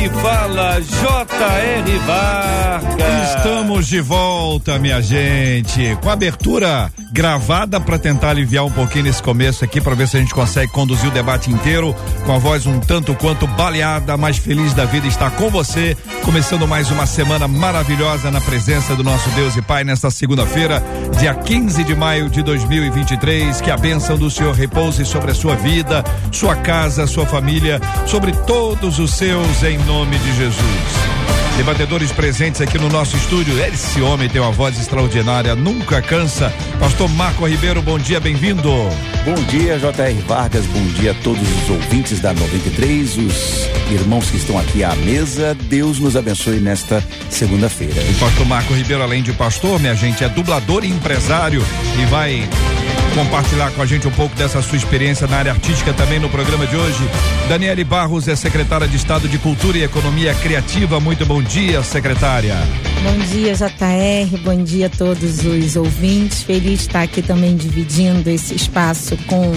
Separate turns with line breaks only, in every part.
Aqui fala J.R. Vargas.
Estamos de volta, minha gente, com abertura gravada para tentar aliviar um pouquinho nesse começo aqui, para ver se a gente consegue conduzir o debate inteiro com a voz um tanto quanto baleada, mas feliz da vida estar com você, começando mais uma semana maravilhosa na presença do nosso Deus e Pai nesta segunda-feira, dia 15 de maio de 2023. Que a bênção do Senhor repouse sobre a sua vida, sua casa, sua família, sobre todos os seus, em nome de Jesus. Debatedores presentes aqui no nosso estúdio. Esse homem tem uma voz extraordinária, nunca cansa. Pastor Marco Ribeiro, bom dia, bem-vindo.
Bom dia, J.R. Vargas, bom dia a todos os ouvintes da 93, os irmãos que estão aqui à mesa. Deus nos abençoe nesta segunda-feira.
O pastor Marco Ribeiro, além de pastor, minha gente, é dublador e empresário e vai compartilhar com a gente um pouco dessa sua experiência na área artística também no programa de hoje. Daniele Barros é secretária de Estado de Cultura e Economia Criativa. Muito bom dia, secretária.
Bom dia, JR. Bom dia a todos os ouvintes. Feliz estar aqui também dividindo esse espaço com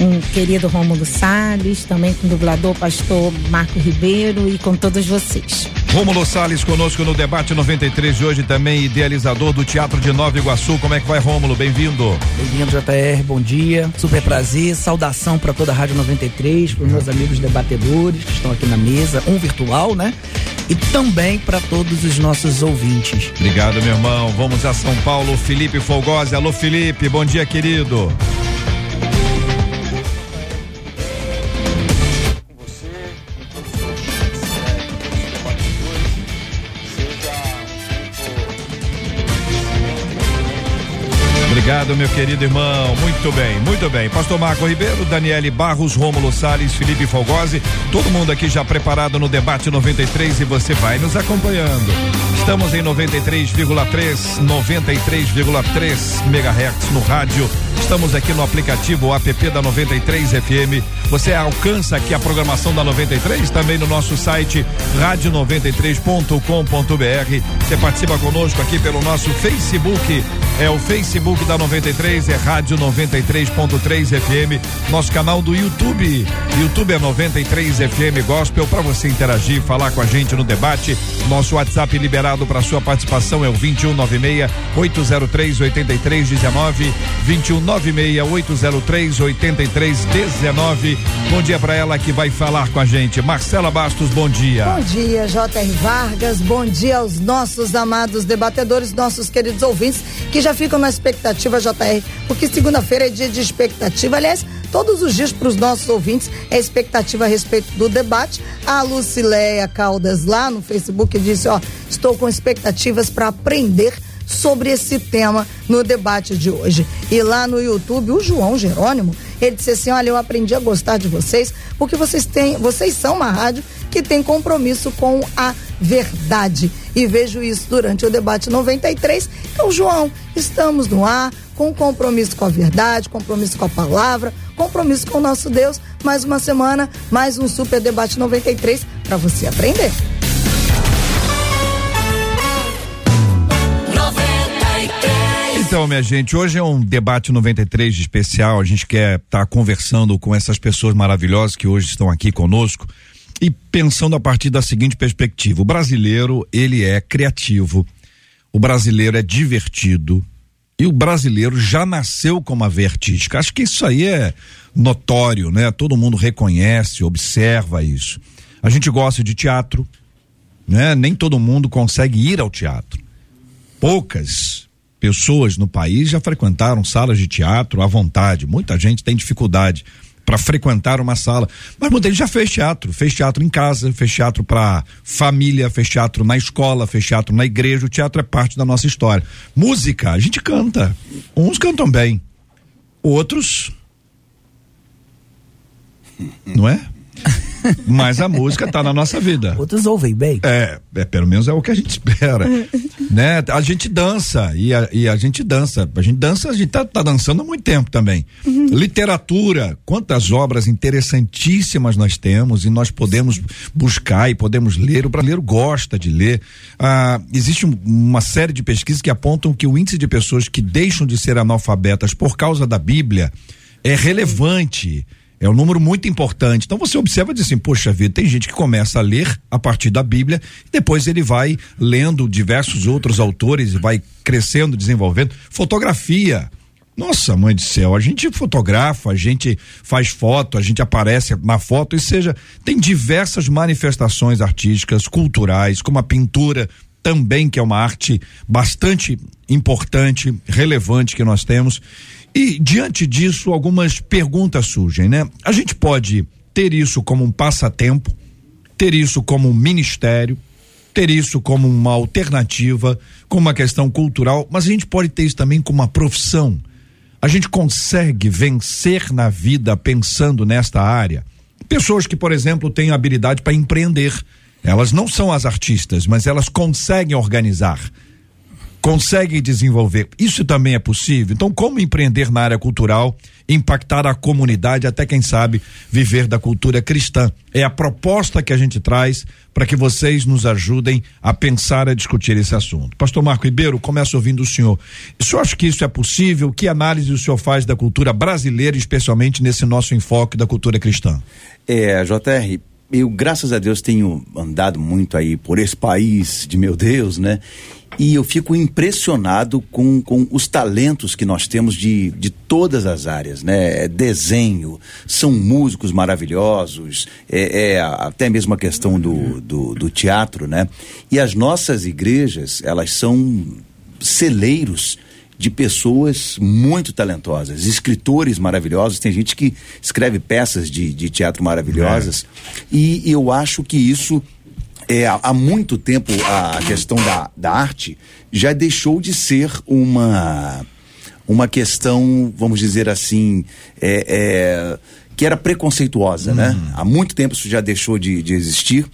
um querido Rômulo Salles, também com o dublador pastor Marco Ribeiro e com todos vocês.
Rômulo Salles conosco no debate 93 de hoje, também idealizador do Teatro de Nova Iguaçu. Como é que vai, Rômulo? Bem-vindo.
Bem-vindo, JR. Bom dia. Super prazer. Saudação para toda a Rádio 93, para os meus amigos debatedores que estão aqui na mesa, um virtual, né? E também para todos os nossos ouvintes.
Obrigado, meu irmão. Vamos a São Paulo. Felipe Folgosi. Alô, Felipe. Bom dia, querido. Obrigado, meu querido irmão. Muito bem, muito bem. Pastor Marco Ribeiro, Daniele Barros, Rômulo Salles, Felipe Folgosi, todo mundo aqui já preparado no debate 93 e você vai nos acompanhando. Estamos em 93,3, 93,3 megahertz no rádio. Estamos aqui no aplicativo app da 93 FM. Você alcança aqui a programação da 93 também no nosso site rádio93.com.br. Você participa conosco aqui pelo nosso Facebook. É o Facebook da 93, é Rádio 93.3 FM. Nosso canal do YouTube. YouTube é 93 FM Gospel para você interagir, falar com a gente no debate. Nosso WhatsApp liberado para sua participação é o 2196 803 8319 2196 803 8319. Bom dia para ela que vai falar com a gente. Marcela Bastos, bom dia.
Bom dia, J.R. Vargas. Bom dia aos nossos amados debatedores, nossos queridos ouvintes que já ficam na expectativa, JR, porque segunda-feira é dia de expectativa. Aliás, todos os dias para os nossos ouvintes é expectativa a respeito do debate. A Lucileia Caldas lá no Facebook disse: Ó, estou com expectativas para aprender sobre esse tema no debate de hoje. E lá no YouTube, o João Jerônimo, ele disse assim: "Olha, eu aprendi a gostar de vocês porque vocês têm, vocês são uma rádio que tem compromisso com a verdade". E vejo isso durante o debate 93. Então, João, estamos no ar com compromisso com a verdade, compromisso com a palavra, compromisso com o nosso Deus. Mais uma semana, mais um super debate 93 para você aprender.
Então, minha gente, hoje é um debate 93 de especial. A gente quer estar tá conversando com essas pessoas maravilhosas que hoje estão aqui conosco e pensando a partir da seguinte perspectiva: o brasileiro, ele é criativo, o brasileiro é divertido e o brasileiro já nasceu com uma veia artística. Acho que isso aí é notório, né? Todo mundo reconhece, observa isso. A gente gosta de teatro, né? Nem todo mundo consegue ir ao teatro. Poucas pessoas no país já frequentaram salas de teatro à vontade. Muita gente tem dificuldade para frequentar uma sala, mas gente já fez teatro, fez teatro em casa, fez teatro para família, fez teatro na escola, fez teatro na igreja. O teatro é parte da nossa história. Música, a gente canta. Uns cantam bem, outros não é? Mas a música está na nossa vida.
Outros ouvem bem.
É, é, pelo menos é o que a gente espera. né? A gente dança e a, e a gente dança. A gente dança, a gente tá, tá dançando há muito tempo também. Uhum. Literatura, quantas obras interessantíssimas nós temos e nós podemos buscar e podemos ler. O brasileiro gosta de ler. Ah, existe um, uma série de pesquisas que apontam que o índice de pessoas que deixam de ser analfabetas por causa da Bíblia é relevante. É um número muito importante. Então você observa e diz assim, poxa vida, tem gente que começa a ler a partir da Bíblia e depois ele vai lendo diversos outros autores e vai crescendo, desenvolvendo. Fotografia. Nossa, mãe do céu, a gente fotografa, a gente faz foto, a gente aparece na foto, e seja, tem diversas manifestações artísticas, culturais, como a pintura também, que é uma arte bastante importante, relevante que nós temos. E diante disso, algumas perguntas surgem, né? A gente pode ter isso como um passatempo, ter isso como um ministério, ter isso como uma alternativa, como uma questão cultural, mas a gente pode ter isso também como uma profissão. A gente consegue vencer na vida pensando nesta área. Pessoas que, por exemplo, têm habilidade para empreender. Elas não são as artistas, mas elas conseguem organizar conseguem desenvolver. Isso também é possível. Então, como empreender na área cultural, impactar a comunidade, até quem sabe viver da cultura cristã? É a proposta que a gente traz para que vocês nos ajudem a pensar, a discutir esse assunto. Pastor Marco Ribeiro, começo ouvindo o senhor. O senhor acha que isso é possível? Que análise o senhor faz da cultura brasileira, especialmente nesse nosso enfoque da cultura cristã?
É, JR, eu, graças a Deus, tenho andado muito aí por esse país de meu Deus, né? E eu fico impressionado com, com os talentos que nós temos de, de todas as áreas, né? É desenho, são músicos maravilhosos, é, é até mesmo a questão do, do, do teatro, né? E as nossas igrejas, elas são celeiros de pessoas muito talentosas, escritores maravilhosos. Tem gente que escreve peças de, de teatro maravilhosas. É. E eu acho que isso é, há muito tempo a questão da, da arte já deixou de ser uma uma questão, vamos dizer assim, é, é, que era preconceituosa, né? Uhum. Há muito tempo isso já deixou de, de existir.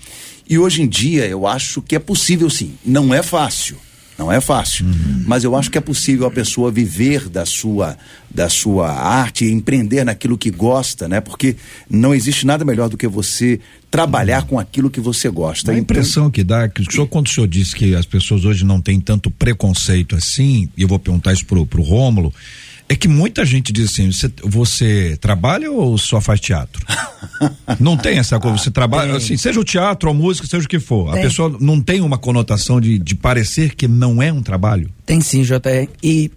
E hoje em dia eu acho que é possível sim. Não é fácil. Não é fácil, uhum. mas eu acho que é possível a pessoa viver da sua da sua arte, empreender naquilo que gosta, né? Porque não existe nada melhor do que você trabalhar uhum. com aquilo que você gosta.
A então... impressão que dá, que o senhor, quando o senhor disse que as pessoas hoje não têm tanto preconceito assim, e eu vou perguntar isso pro, pro Rômulo, é que muita gente diz assim: você, você trabalha ou só faz teatro? não tem essa coisa, você trabalha, assim, seja o teatro, a música, seja o que for. Tem. A pessoa não tem uma conotação de, de parecer que não é um trabalho?
Tem sim, JR. E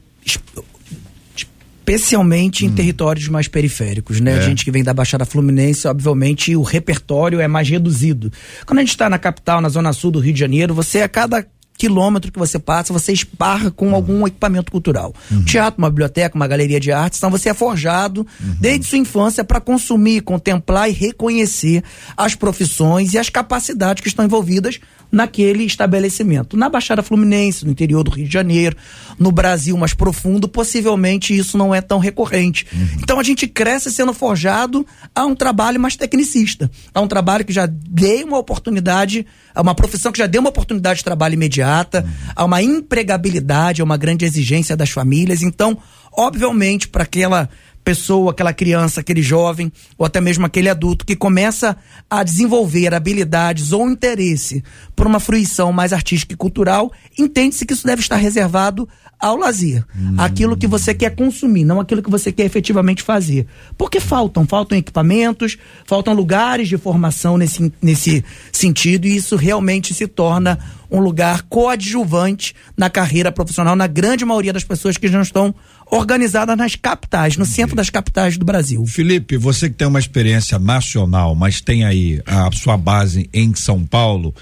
especialmente hum. em territórios mais periféricos, né? É. A gente que vem da Baixada Fluminense, obviamente o repertório é mais reduzido. Quando a gente está na capital, na zona sul do Rio de Janeiro, você a cada quilômetro que você passa, você esparra com uhum. algum equipamento cultural. Uhum. Um teatro, uma biblioteca, uma galeria de artes, então você é forjado uhum. desde sua infância para consumir, contemplar e reconhecer as profissões e as capacidades que estão envolvidas naquele estabelecimento. Na Baixada Fluminense, no interior do Rio de Janeiro, no Brasil mais profundo, possivelmente isso não é tão recorrente. Uhum. Então a gente cresce sendo forjado a um trabalho mais tecnicista, a um trabalho que já deu uma oportunidade, a uma profissão que já deu uma oportunidade de trabalho imediata, uhum. a uma empregabilidade, a uma grande exigência das famílias. Então, obviamente, para aquela pessoa, aquela criança, aquele jovem, ou até mesmo aquele adulto que começa a desenvolver habilidades ou interesse por uma fruição mais artística e cultural, entende-se que isso deve estar reservado ao lazer, hum. aquilo que você quer consumir, não aquilo que você quer efetivamente fazer. Porque faltam, faltam equipamentos, faltam lugares de formação nesse, nesse sentido, e isso realmente se torna um lugar coadjuvante na carreira profissional, na grande maioria das pessoas que já estão organizada nas capitais, no centro das capitais do Brasil.
Felipe, você que tem uma experiência nacional, mas tem aí a sua base em São Paulo,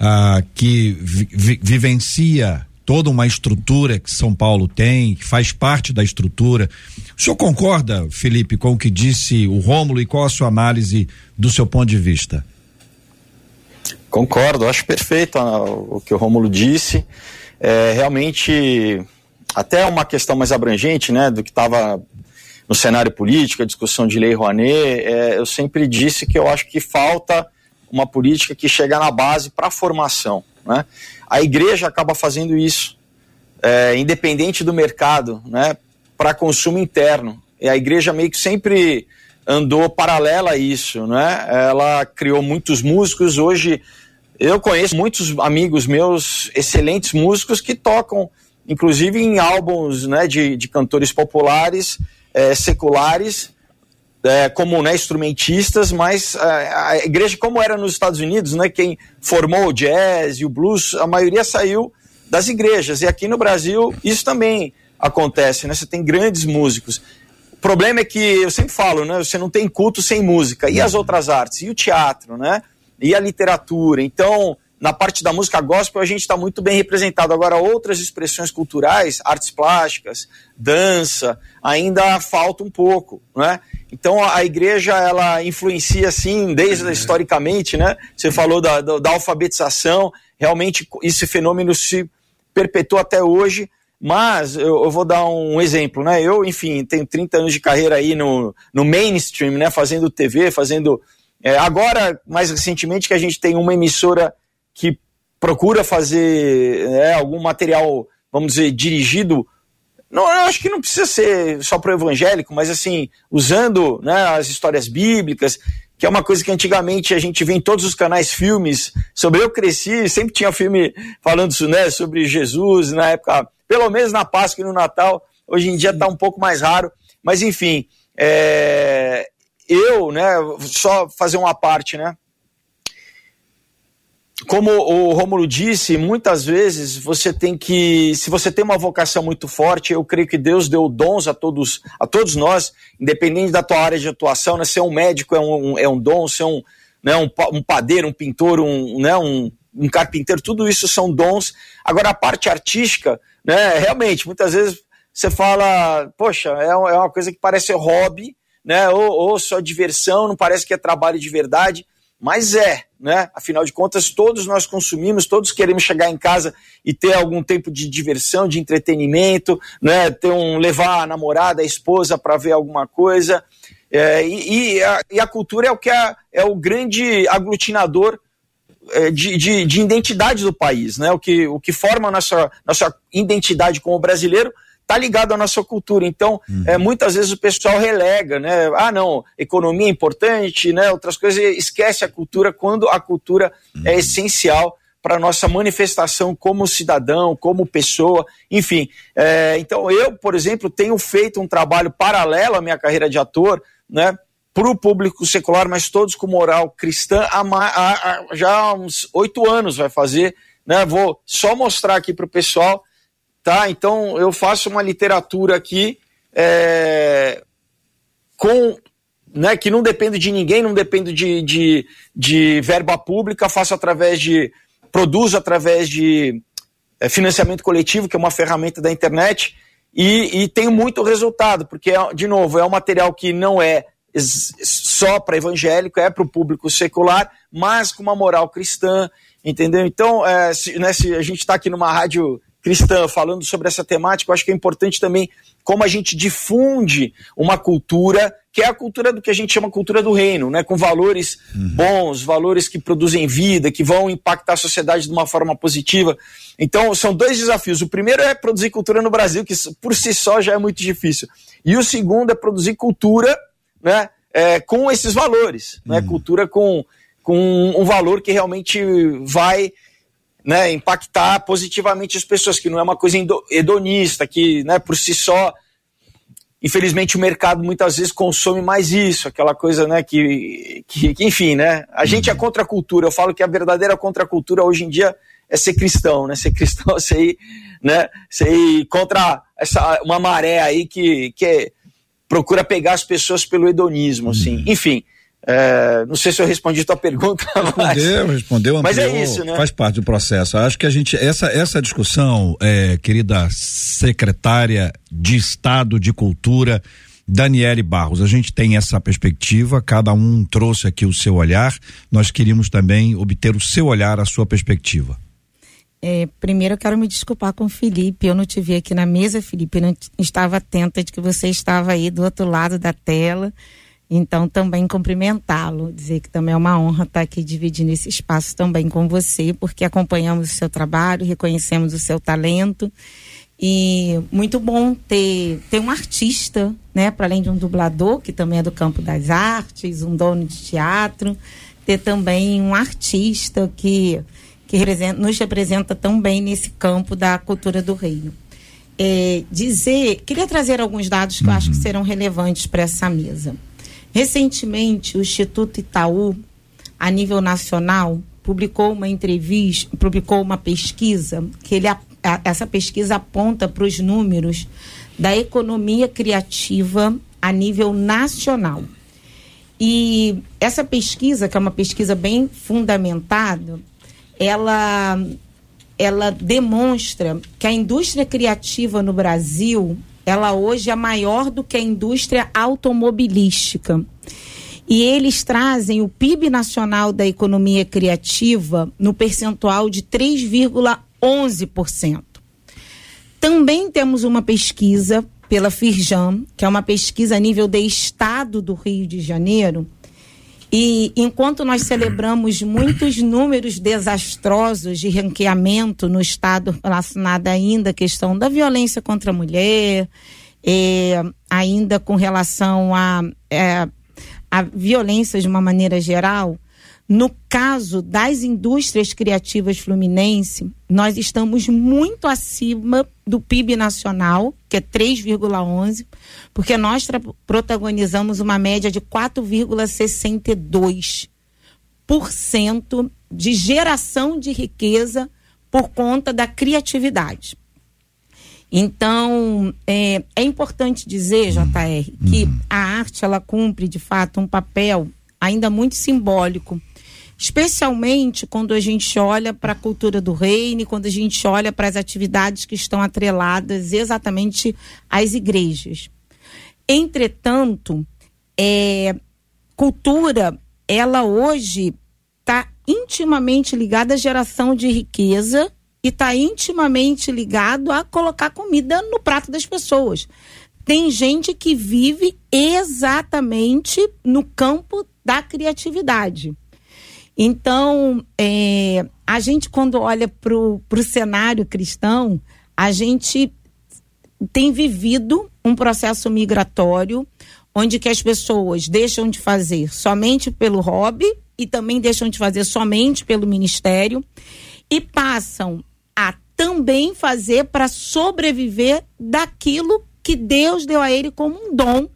ah, que vi, vi, vivencia toda uma estrutura que São Paulo tem, que faz parte da estrutura. O senhor concorda, Felipe, com o que disse o Rômulo e qual a sua análise do seu ponto de vista?
Concordo, acho perfeito o que o Rômulo disse. É, realmente até uma questão mais abrangente, né, do que estava no cenário político, a discussão de lei Rouanet, é, eu sempre disse que eu acho que falta uma política que chega na base para a formação. Né? A igreja acaba fazendo isso, é, independente do mercado, né, para consumo interno. E a igreja meio que sempre andou paralela a isso. Né? Ela criou muitos músicos, hoje eu conheço muitos amigos meus, excelentes músicos, que tocam, inclusive em álbuns né, de, de cantores populares, é, seculares, é, como né, instrumentistas, mas é, a igreja, como era nos Estados Unidos, né, quem formou o jazz e o blues, a maioria saiu das igrejas. E aqui no Brasil isso também acontece, né? Você tem grandes músicos. O problema é que eu sempre falo, né? Você não tem culto sem música. E as outras artes? E o teatro, né? E a literatura. Então, na parte da música gospel, a gente está muito bem representado. Agora, outras expressões culturais, artes plásticas, dança, ainda falta um pouco, né? Então, a igreja, ela influencia, assim, desde historicamente, né? Você falou da, da, da alfabetização, realmente esse fenômeno se perpetua até hoje, mas eu, eu, vou dar um exemplo, né? Eu, enfim, tenho 30 anos de carreira aí no, no mainstream, né? Fazendo TV, fazendo... É, agora, mais recentemente, que a gente tem uma emissora que procura fazer né, algum material, vamos dizer, dirigido. Não, eu acho que não precisa ser só para o evangélico, mas assim, usando né, as histórias bíblicas, que é uma coisa que antigamente a gente vê em todos os canais filmes sobre eu cresci, sempre tinha filme falando né, sobre Jesus, na época, pelo menos na Páscoa e no Natal, hoje em dia está um pouco mais raro, mas enfim, é, eu, né, só fazer uma parte, né, como o Rômulo disse, muitas vezes você tem que, se você tem uma vocação muito forte, eu creio que Deus deu dons a todos, a todos nós, independente da tua área de atuação, né? Ser um médico é um, é um dom, ser um, né, um, um padeiro, um pintor, um, né, um, um carpinteiro, tudo isso são dons. Agora a parte artística, né, realmente, muitas vezes você fala, poxa, é, é uma coisa que parece hobby, né, ou, ou só diversão, não parece que é trabalho de verdade mas é, né? Afinal de contas, todos nós consumimos, todos queremos chegar em casa e ter algum tempo de diversão, de entretenimento, né? Ter um levar a namorada, a esposa para ver alguma coisa. É, e, e, a, e, a, cultura é o que é, é o grande aglutinador é, de, de, de, identidade do país, né? O que, o que forma a nossa, nossa identidade como brasileiro tá ligado à nossa cultura. Então, uhum. é, muitas vezes o pessoal relega, né? Ah, não, economia é importante, né? Outras coisas, esquece a cultura quando a cultura é uhum. é essencial para a nossa manifestação como cidadão, como pessoa, enfim. É, então, eu, por exemplo, tenho feito um trabalho paralelo à minha carreira de ator, né? Para o público secular, mas todos com moral cristã, há, há, há já há uns oito anos vai fazer. Né? Vou só mostrar aqui para o pessoal tá? Então eu faço uma literatura aqui é, com né, que não depende de ninguém, não depende de, de, de verba pública, faço através de. produzo através de é, financiamento coletivo, que é uma ferramenta da internet, e, e tenho muito resultado, porque, de novo, é um material que não é só para evangélico, é para o público secular, mas com uma moral cristã, entendeu? Então, é, se, né, se a gente está aqui numa rádio cristã falando sobre essa temática, eu acho que é importante também como a gente difunde uma cultura que é a cultura do que a gente chama cultura do reino, né? com valores uhum. bons, valores que produzem vida, que vão impactar a sociedade de uma forma positiva. Então, são dois desafios. O primeiro é produzir cultura no Brasil, que por si só já é muito difícil. E o segundo é produzir cultura né, é, com esses valores, né? uhum. né? cultura com, com um valor que realmente vai né, impactar positivamente as pessoas, que não é uma coisa hedonista, que né, por si só, infelizmente o mercado muitas vezes consome mais isso, aquela coisa né, que, que, que enfim, né, a gente é uhum. contra a cultura, eu falo que a verdadeira contracultura hoje em dia é ser cristão, né, ser cristão, ser ir, né, ir contra essa, uma maré aí que, que é, procura pegar as pessoas pelo hedonismo, assim, uhum. enfim... É, não sei se eu respondi a tua pergunta.
Respondeu, mas, respondeu, ampliou,
mas é isso, né?
Faz parte do processo. Acho que a gente, essa, essa discussão, é, querida secretária de Estado de Cultura, Daniele Barros, a gente tem essa perspectiva, cada um trouxe aqui o seu olhar, nós queríamos também obter o seu olhar, a sua perspectiva.
É, primeiro eu quero me desculpar com o Felipe. Eu não te vi aqui na mesa, Felipe. Eu não estava atenta de que você estava aí do outro lado da tela. Então, também cumprimentá-lo, dizer que também é uma honra estar aqui dividindo esse espaço também com você, porque acompanhamos o seu trabalho, reconhecemos o seu talento. E muito bom ter, ter um artista, né, para além de um dublador, que também é do campo das artes, um dono de teatro, ter também um artista que, que representa, nos representa tão bem nesse campo da cultura do reino. É, dizer, queria trazer alguns dados que uhum. eu acho que uhum. serão relevantes para essa mesa. Recentemente, o Instituto Itaú, a nível nacional, publicou uma entrevista, publicou uma pesquisa que ele, essa pesquisa aponta para os números da economia criativa a nível nacional. E essa pesquisa, que é uma pesquisa bem fundamentada, ela, ela demonstra que a indústria criativa no Brasil ela hoje é maior do que a indústria automobilística. E eles trazem o PIB nacional da economia criativa no percentual de 3,11%. Também temos uma pesquisa pela Firjan, que é uma pesquisa a nível de estado do Rio de Janeiro, e enquanto nós celebramos muitos números desastrosos de ranqueamento no Estado relacionado ainda à questão da violência contra a mulher, ainda com relação a, é, a violência de uma maneira geral, no caso das indústrias criativas fluminense, nós estamos muito acima do PIB nacional, que é 3,11, porque nós protagonizamos uma média de 4,62% de geração de riqueza por conta da criatividade. Então, é, é importante dizer, JR, que uhum. a arte ela cumpre de fato um papel ainda muito simbólico especialmente quando a gente olha para a cultura do reino, quando a gente olha para as atividades que estão atreladas exatamente às igrejas. Entretanto, é, cultura, ela hoje está intimamente ligada à geração de riqueza e está intimamente ligado a colocar comida no prato das pessoas. Tem gente que vive exatamente no campo da criatividade. Então, é, a gente, quando olha para o cenário cristão, a gente tem vivido um processo migratório onde que as pessoas deixam de fazer somente pelo hobby e também deixam de fazer somente pelo ministério e passam a também fazer para sobreviver daquilo que Deus deu a ele como um dom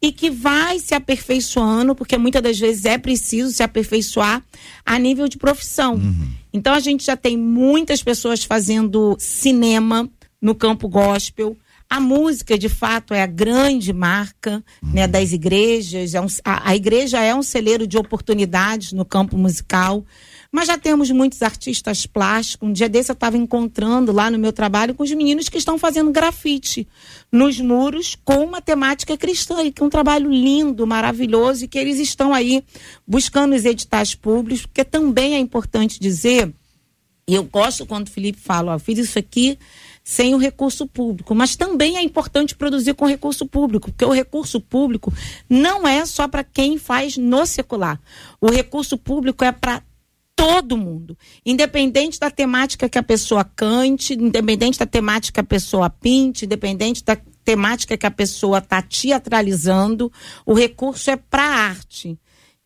e que vai se aperfeiçoando, porque muitas das vezes é preciso se aperfeiçoar a nível de profissão. Uhum. Então a gente já tem muitas pessoas fazendo cinema no campo gospel. A música, de fato, é a grande marca uhum. né, das igrejas. É um, a, a igreja é um celeiro de oportunidades no campo musical. Mas já temos muitos artistas plásticos. Um dia desse eu estava encontrando lá no meu trabalho com os meninos que estão fazendo grafite nos muros com uma temática cristã, e que é um trabalho lindo, maravilhoso, e que eles estão aí buscando os editais públicos, porque também é importante dizer, e eu gosto quando o Felipe fala, ó, fiz isso aqui sem o recurso público, mas também é importante produzir com recurso público, porque o recurso público não é só para quem faz no secular. O recurso público é para todo mundo, independente da temática que a pessoa cante, independente da temática que a pessoa pinte, independente da temática que a pessoa está teatralizando, o recurso é para a arte.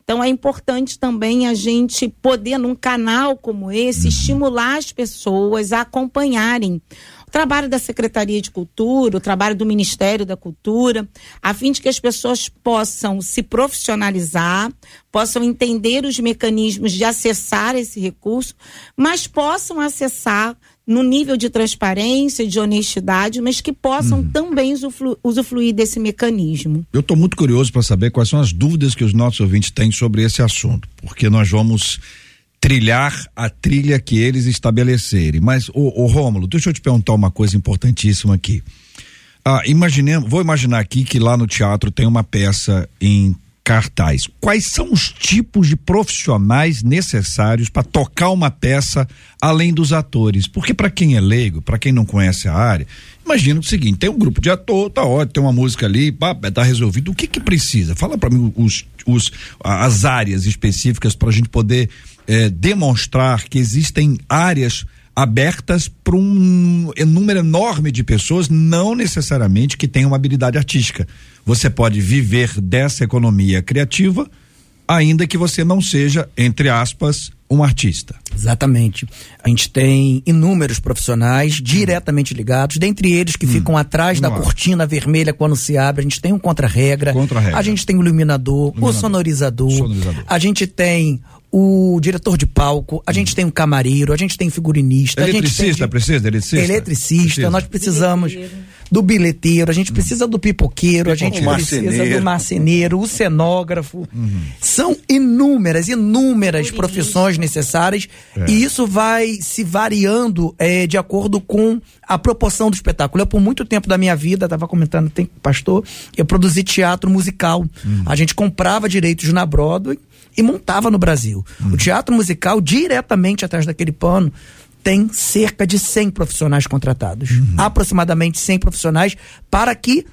Então é importante também a gente poder, num canal como esse, estimular as pessoas a acompanharem o trabalho da Secretaria de Cultura, o trabalho do Ministério da Cultura, a fim de que as pessoas possam se profissionalizar, possam entender os mecanismos de acessar esse recurso, mas possam acessar no nível de transparência, de honestidade, mas que possam uhum. também usufruir, usufruir desse mecanismo.
Eu estou muito curioso para saber quais são as dúvidas que os nossos ouvintes têm sobre esse assunto, porque nós vamos trilhar a trilha que eles estabelecerem. Mas, o, Rômulo, deixa eu te perguntar uma coisa importantíssima aqui. Ah, imaginemos, vou imaginar aqui que lá no teatro tem uma peça em cartaz. Quais são os tipos de profissionais necessários para tocar uma peça além dos atores? Porque para quem é leigo, para quem não conhece a área, imagina o seguinte: tem um grupo de ator, tá ótimo, tem uma música ali, pá, tá resolvido. O que que precisa? Fala para mim os, os, as áreas específicas para a gente poder eh, demonstrar que existem áreas abertas para um número enorme de pessoas, não necessariamente que tenham uma habilidade artística. Você pode viver dessa economia criativa, ainda que você não seja, entre aspas, um artista.
Exatamente. A gente tem inúmeros profissionais diretamente ligados, dentre eles que hum. ficam atrás da cortina vermelha quando se abre. A gente tem um contra-regra.
Contra
a gente tem o iluminador, iluminador. o sonorizador, sonorizador. A gente tem o diretor de palco, a gente tem um camareiro, a gente tem figurinista.
Eletricista,
a gente
tem de... precisa de eletricista?
Eletricista, precisa. nós precisamos bilheteiro. do bilheteiro, a gente precisa do pipoqueiro, a gente precisa do marceneiro, o cenógrafo. Uhum. São inúmeras, inúmeras profissões necessárias é. e isso vai se variando é, de acordo com a proporção do espetáculo. Eu, por muito tempo da minha vida, estava comentando, tem pastor, eu produzi teatro musical. Uhum. A gente comprava direitos na Broadway e montava no Brasil. Uhum. O teatro musical, diretamente atrás daquele pano, tem cerca de 100 profissionais contratados. Uhum. Aproximadamente 100 profissionais para que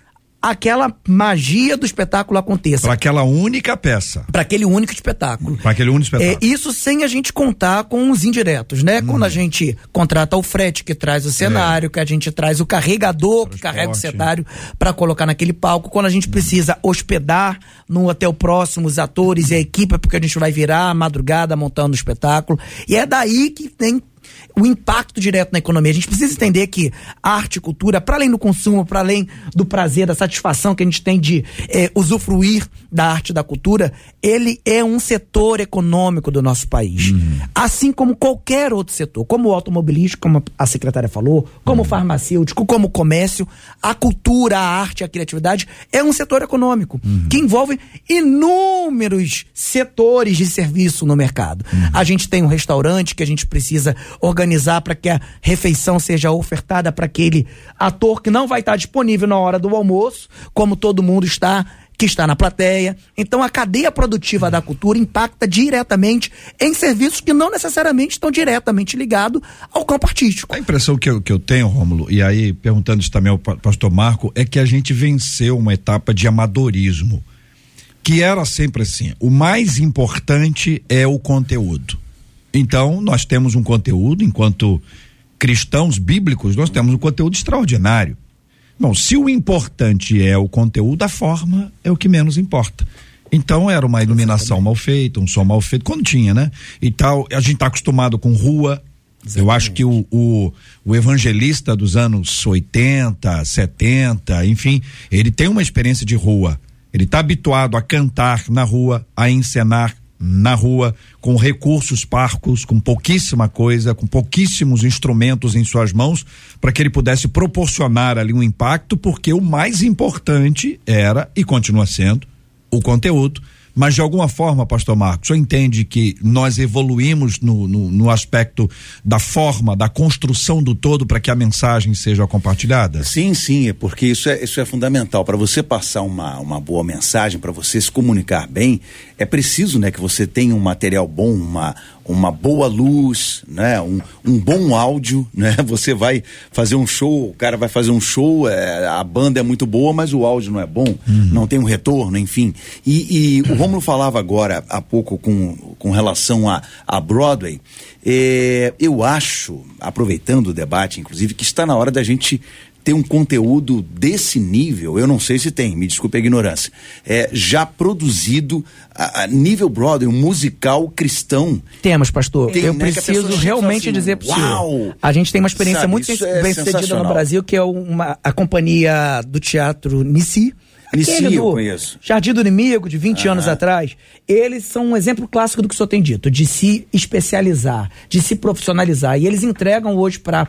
aquela magia do espetáculo aconteça.
Para aquela única peça.
Para aquele único espetáculo.
Para aquele único espetáculo.
É, isso sem a gente contar com os indiretos, né? Hum. Quando a gente contrata o frete que traz o cenário, é. que a gente traz o carregador que carrega o cenário para colocar naquele palco, quando a gente hum. precisa hospedar no hotel próximo os atores e a equipe, porque a gente vai virar a madrugada montando o espetáculo. E é daí que tem o impacto direto na economia. A gente precisa entender que arte e cultura, para além do consumo, para além do prazer, da satisfação que a gente tem de é, usufruir da arte e da cultura, ele é um setor econômico do nosso país. Uhum. Assim como qualquer outro setor, como o automobilístico, como a secretária falou, como uhum. o farmacêutico, como o comércio, a cultura, a arte, a criatividade é um setor econômico uhum. que envolve inúmeros setores de serviço no mercado. Uhum. A gente tem um restaurante que a gente precisa organizar para que a refeição seja ofertada para aquele ator que não vai estar disponível na hora do almoço, como todo mundo está que está na plateia. Então a cadeia produtiva da cultura impacta diretamente em serviços que não necessariamente estão diretamente ligados ao campo artístico.
A impressão que eu, que eu tenho, Rômulo, e aí perguntando isso também ao pastor Marco, é que a gente venceu uma etapa de amadorismo, que era sempre assim, o mais importante é o conteúdo. Então, nós temos um conteúdo, enquanto cristãos bíblicos, nós temos um conteúdo extraordinário. Bom, se o importante é o conteúdo, a forma é o que menos importa. Então era uma iluminação mal feita, um som mal feito, quando tinha, né? E tal, a gente está acostumado com rua. Exatamente. Eu acho que o, o, o, evangelista dos anos 80, 70, enfim, ele tem uma experiência de rua. Ele está habituado a cantar na rua, a encenar na rua, com recursos parcos, com pouquíssima coisa, com pouquíssimos instrumentos em suas mãos, para que ele pudesse proporcionar ali um impacto, porque o mais importante era e continua sendo o conteúdo mas de alguma forma, pastor Marcos, o senhor entende que nós evoluímos no, no, no aspecto da forma, da construção do todo para que a mensagem seja compartilhada?
Sim, sim, é porque isso é, isso é fundamental. Para você passar uma, uma boa mensagem, para você se comunicar bem, é preciso né, que você tenha um material bom, uma, uma boa luz, né? Um, um bom áudio, né? Você vai fazer um show, o cara vai fazer um show, é, a banda é muito boa, mas o áudio não é bom, uhum. não tem um retorno, enfim. E, e o Romulo falava agora há pouco com, com relação a, a Broadway. É, eu acho, aproveitando o debate, inclusive, que está na hora da gente ter um conteúdo desse nível, eu não sei se tem, me desculpe a ignorância, é, já produzido a, a nível Broadway, um musical cristão.
Temos, pastor. Tem, eu né, preciso realmente assim, dizer para você. A gente tem uma experiência Sabe, muito é bem sucedida no Brasil, que é uma, a companhia do teatro Nissi.
Nissi, eu conheço.
Jardim do Inimigo, de 20 anos atrás. Eles são um exemplo clássico do que o senhor tem dito, de se especializar, de se profissionalizar. E eles entregam hoje para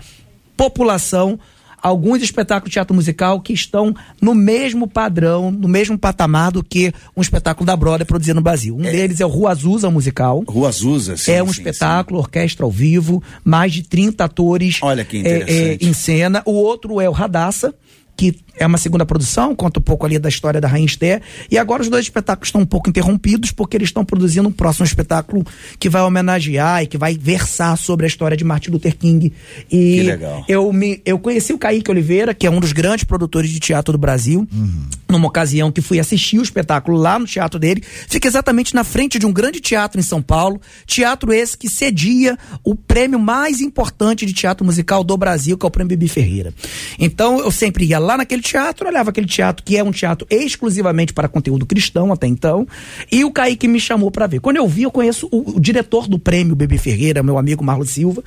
população alguns espetáculos de teatro musical que estão no mesmo padrão, no mesmo patamar do que um espetáculo da Broadway produzido no Brasil. Um é. deles é o Rua Azusa musical.
Rua Azusa, sim.
É um sim, espetáculo, sim. orquestra ao vivo, mais de 30 atores
Olha que interessante.
É, é, em cena. O outro é o Radassa que é uma segunda produção, conta um pouco ali da história da Rainha Esther. E agora os dois espetáculos estão um pouco interrompidos, porque eles estão produzindo um próximo espetáculo que vai homenagear e que vai versar sobre a história de Martin Luther King. E
que legal.
Eu, me, eu conheci o Kaique Oliveira, que é um dos grandes produtores de teatro do Brasil, uhum. numa ocasião que fui assistir o espetáculo lá no teatro dele. Fica exatamente na frente de um grande teatro em São Paulo. Teatro esse que cedia o prêmio mais importante de teatro musical do Brasil, que é o Prêmio Bibi Ferreira. Então eu sempre ia lá naquele teatro, olhava aquele teatro que é um teatro exclusivamente para conteúdo cristão até então, e o Kaique me chamou para ver. Quando eu vi, eu conheço o, o, diretor do prêmio Bebê Ferreira, meu amigo Marlon Silva,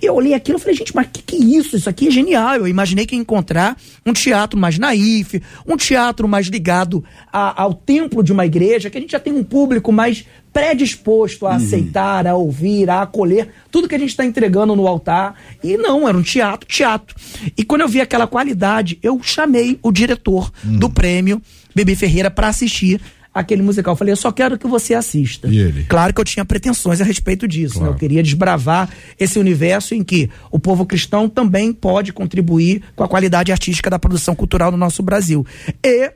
e eu olhei aquilo e falei, gente, mas que que é isso? Isso aqui é genial. Eu imaginei que ia encontrar um teatro mais naif, um teatro mais ligado a, ao templo de uma igreja, que a gente já tem um público mais predisposto a uhum. aceitar, a ouvir, a acolher tudo que a gente está entregando no altar. E não, era um teatro, teatro. E quando eu vi aquela qualidade, eu chamei o diretor uhum. do prêmio, Bebê Ferreira, para assistir aquele musical. Eu falei, eu só quero que você assista. Claro que eu tinha pretensões a respeito disso. Claro. Né? Eu queria desbravar esse universo em que o povo cristão também pode contribuir com a qualidade artística da produção cultural no nosso Brasil. E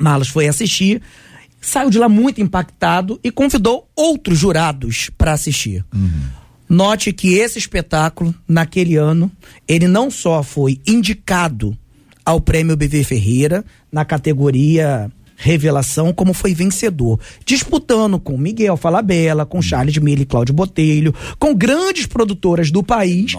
Marlos foi assistir saiu de lá muito impactado e convidou outros jurados para assistir. Uhum. Note que esse espetáculo, naquele ano, ele não só foi indicado ao prêmio BV Ferreira na categoria revelação, como foi vencedor, disputando com Miguel Falabella, com Charles Miller e Cláudio Botelho, com grandes produtoras do país,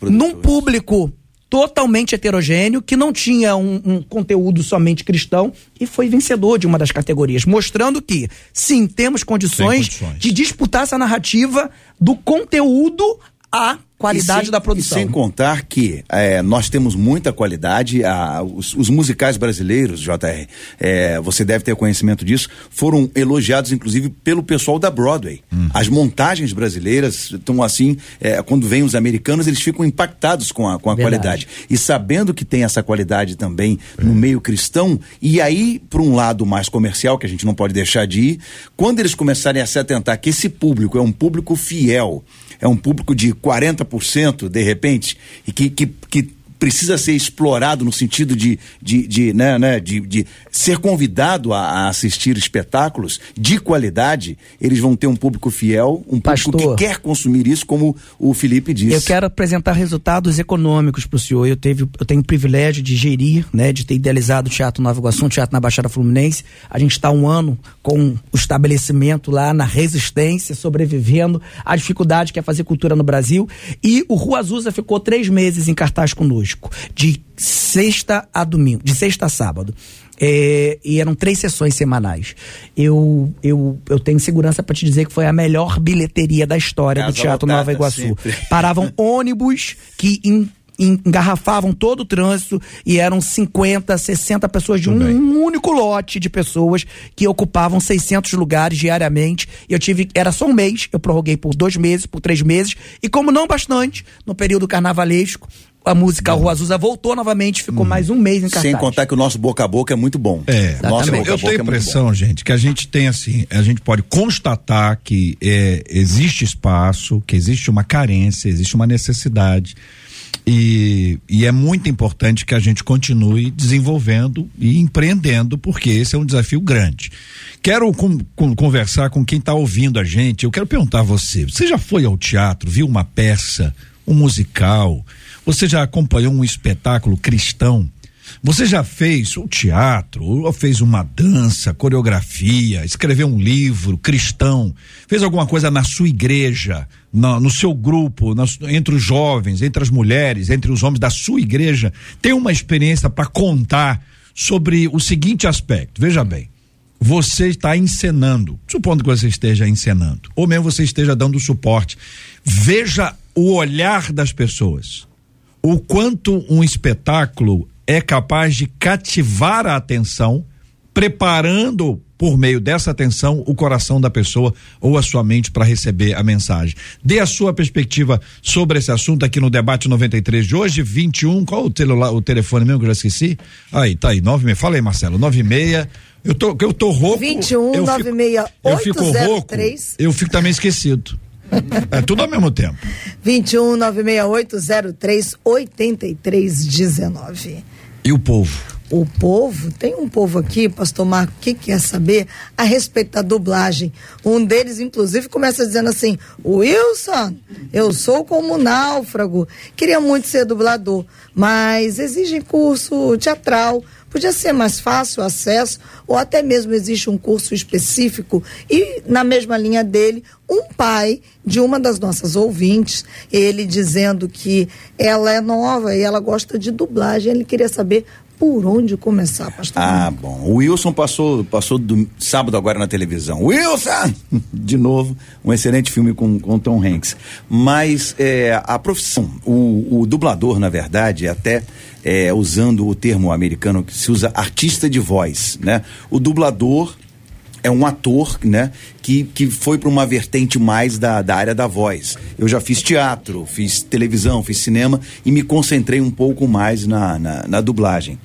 num público totalmente heterogêneo, que não tinha um, um, conteúdo somente cristão e foi vencedor de uma das categorias, mostrando que, sim, temos condições, condições. de disputar essa narrativa do conteúdo a qualidade sem, da produção.
sem contar que é, nós temos muita qualidade, a, os, os, musicais brasileiros, JR, é, você deve ter conhecimento disso, foram elogiados inclusive pelo pessoal da Broadway. Hum. As montagens brasileiras estão assim, é, quando vêm os americanos, eles ficam impactados com a, com a qualidade. E sabendo que tem essa qualidade também no meio cristão, e aí, para um lado mais comercial, que a gente não pode deixar de ir, quando eles começarem a se atentar que esse público é um público fiel, é um público de 40% de repente, e que, que, que precisa ser explorado no sentido de, de, de, né, né, de, de ser convidado a, a, assistir espetáculos de qualidade, eles vão ter um público fiel, um Pastor, público que quer consumir isso, como o Felipe disse.
Eu quero apresentar resultados econômicos para o senhor. Eu, teve, eu tenho o privilégio de gerir, né, de ter idealizado o Teatro Nova Iguaçu, um teatro na Baixada Fluminense. A gente está um ano com o estabelecimento lá na resistência, sobrevivendo à dificuldade que é fazer cultura no Brasil. E o Rua Azusa ficou três meses em cartaz conosco de sexta a domingo, de sexta a sábado. É, e eram três sessões semanais. Eu, eu, eu tenho segurança para te dizer que foi a melhor bilheteria da história Casa do Teatro Nova Iguaçu. Sempre. Paravam ônibus que engarrafavam todo o trânsito e eram 50, 60 pessoas de um, um, único lote de pessoas que ocupavam 600 lugares diariamente. Eu tive, era só um mês, eu prorroguei por dois meses, por três meses. E como não bastante, no período carnavalesco, a música Rua Azusa voltou novamente, ficou hum. mais um mês em cartaz.
Sem contar que o nosso boca a boca é muito bom.
É, nosso boca eu tenho a é impressão, gente, que a gente tem assim, a gente pode constatar que é, existe espaço, que existe uma carência, existe uma necessidade. E, e, é muito importante que a gente continue desenvolvendo e empreendendo, porque esse é um desafio grande. Quero com, com, conversar com quem está ouvindo a gente. Eu quero perguntar a você: você já foi ao teatro, viu uma peça, um musical? Você já acompanhou um espetáculo cristão? Você já fez o teatro, ou fez uma dança, coreografia, escreveu um livro cristão, fez alguma coisa na sua igreja, no, no seu grupo, entre os jovens, entre as mulheres, entre os homens da sua igreja? Tem uma experiência para contar sobre o seguinte aspecto. Veja bem, você está encenando, supondo que você esteja encenando, ou mesmo você esteja dando suporte. Veja o olhar das pessoas o quanto um espetáculo é capaz de cativar a atenção, preparando por meio dessa atenção o coração da pessoa ou a sua mente para receber a mensagem. Dê a sua perspectiva sobre esse assunto aqui no debate 93 de hoje, 21, qual o celular, o telefone mesmo que eu já esqueci? Aí, tá aí, 96, fala aí Marcelo, 96 eu tô, eu tô rouco.
21
eu
96
fico, eu fico rouco. Eu fico também esquecido. É tudo ao mesmo tempo.
21 968 03 83 19.
E o povo?
o povo, tem um povo aqui, pastor Marco, que quer saber a respeito da dublagem. Um deles, inclusive, começa dizendo assim: Wilson, eu sou como náufrago, queria muito ser dublador, mas exige curso teatral. Podia ser mais fácil o acesso, ou até mesmo existe um curso específico. E, na mesma linha dele, um pai de uma das nossas ouvintes, ele dizendo que ela é nova e ela gosta de dublagem. Ele queria saber por onde começar, pastor?
Ah, bom. O Wilson passou, passou do sábado agora na televisão. Wilson! De novo, um excelente filme com, com Tom Hanks. Mas é, a profissão, o, o dublador, na verdade, até é, usando o termo americano que se usa artista de voz, né? O dublador é um ator, né, que, que foi para uma vertente mais da, da área da voz. Eu já fiz teatro, fiz televisão, fiz cinema e me concentrei um pouco mais na, na, na dublagem.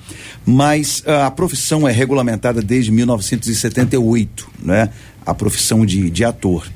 Mas a profissão é regulamentada desde 1978, né, a profissão de, de ator.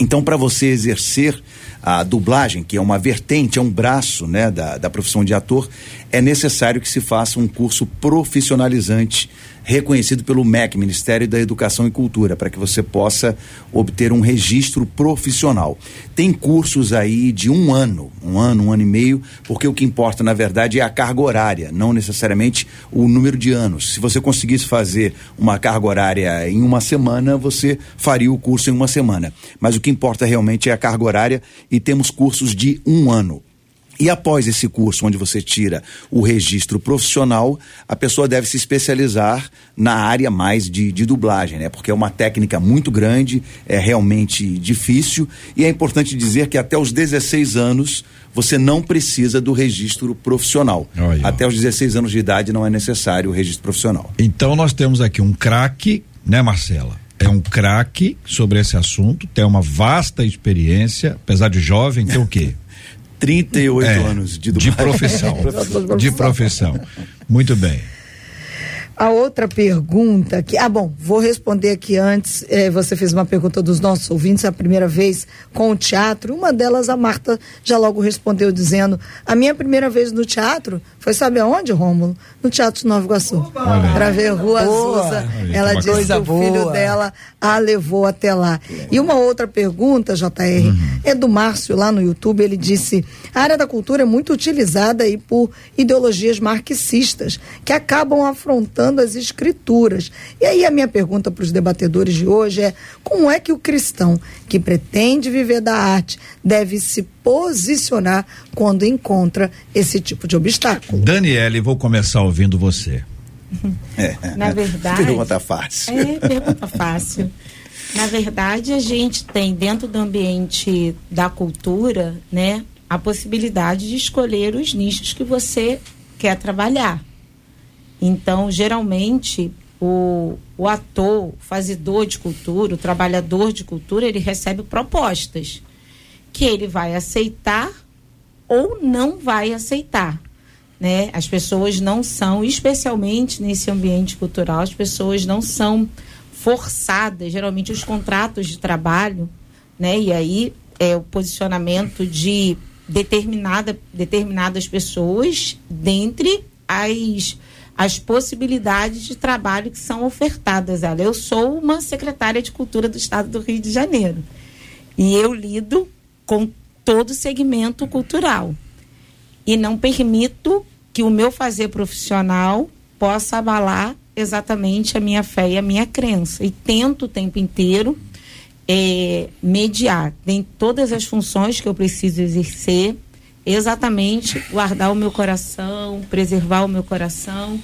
Então, para você exercer a dublagem, que é uma vertente, é um braço né, da, da profissão de ator, é necessário que se faça um curso profissionalizante reconhecido pelo MEC, Ministério da Educação e Cultura, para que você possa obter um registro profissional. Tem cursos aí de um ano, um ano, um ano e meio, porque o que importa, na verdade, é a carga horária, não necessariamente o número de anos. Se você conseguisse fazer uma carga horária em uma semana, você faria o curso em uma semana. Mas o que importa realmente é a carga horária e temos cursos de um ano. E após esse curso, onde você tira o registro profissional, a pessoa deve se especializar na área mais de, de, dublagem, né? Porque é uma técnica muito grande, é realmente difícil e é importante dizer que até os 16 anos você não precisa do registro profissional. Até os 16 anos de idade não é necessário o registro profissional.
Então nós temos aqui um craque, né, Marcela? É um craque sobre esse assunto, tem uma vasta experiência, apesar de jovem, tem o quê?
38 é, anos de
De profissão. de profissão. Muito bem.
A outra pergunta que. Ah, bom, vou responder aqui antes. Eh, você fez uma pergunta dos nossos ouvintes, a primeira vez com o teatro. Uma delas, a Marta já logo respondeu dizendo: A minha primeira vez no teatro foi, sabe aonde, Rômulo? No Teatro de Nova Iguaçu. Para ver Rua Azusa. Ela disse que o boa. filho dela a levou até lá. E uma outra pergunta, JR, uhum. é do Márcio lá no YouTube. Ele disse: a área da cultura é muito utilizada aí por ideologias marxistas que acabam afrontando as escrituras. E aí a minha pergunta para os debatedores de hoje é: como é que o cristão que pretende viver da arte deve se posicionar quando encontra esse tipo de obstáculo?
Daniele, vou começar ouvindo você.
É. Na verdade.
Pergunta fácil.
É, pergunta fácil. Na verdade, a gente tem dentro do ambiente da cultura, né, a possibilidade de escolher os nichos que você quer trabalhar. Então, geralmente, o, o ator, o fazedor de cultura, o trabalhador de cultura, ele recebe propostas que ele vai aceitar ou não vai aceitar. Né? As pessoas não são, especialmente nesse ambiente cultural, as pessoas não são forçadas, geralmente os contratos de trabalho, né? E aí é o posicionamento de determinada, determinadas pessoas dentre as as possibilidades de trabalho que são ofertadas. Ela, eu sou uma secretária de cultura do Estado do Rio de Janeiro. E eu lido com todo o segmento cultural. E não permito que o meu fazer profissional possa abalar exatamente a minha fé e a minha crença. E tento o tempo inteiro é, mediar. Em todas as funções que eu preciso exercer exatamente guardar o meu coração, preservar o meu coração,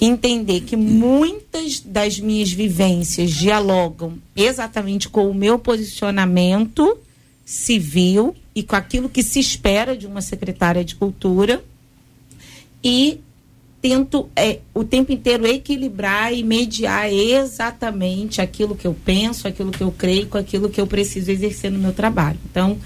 entender que muitas das minhas vivências dialogam exatamente com o meu posicionamento civil e com aquilo que se espera de uma secretária de cultura e tento é, o tempo inteiro equilibrar e mediar exatamente aquilo que eu penso, aquilo que eu creio, com aquilo que eu preciso exercer no meu trabalho. Então,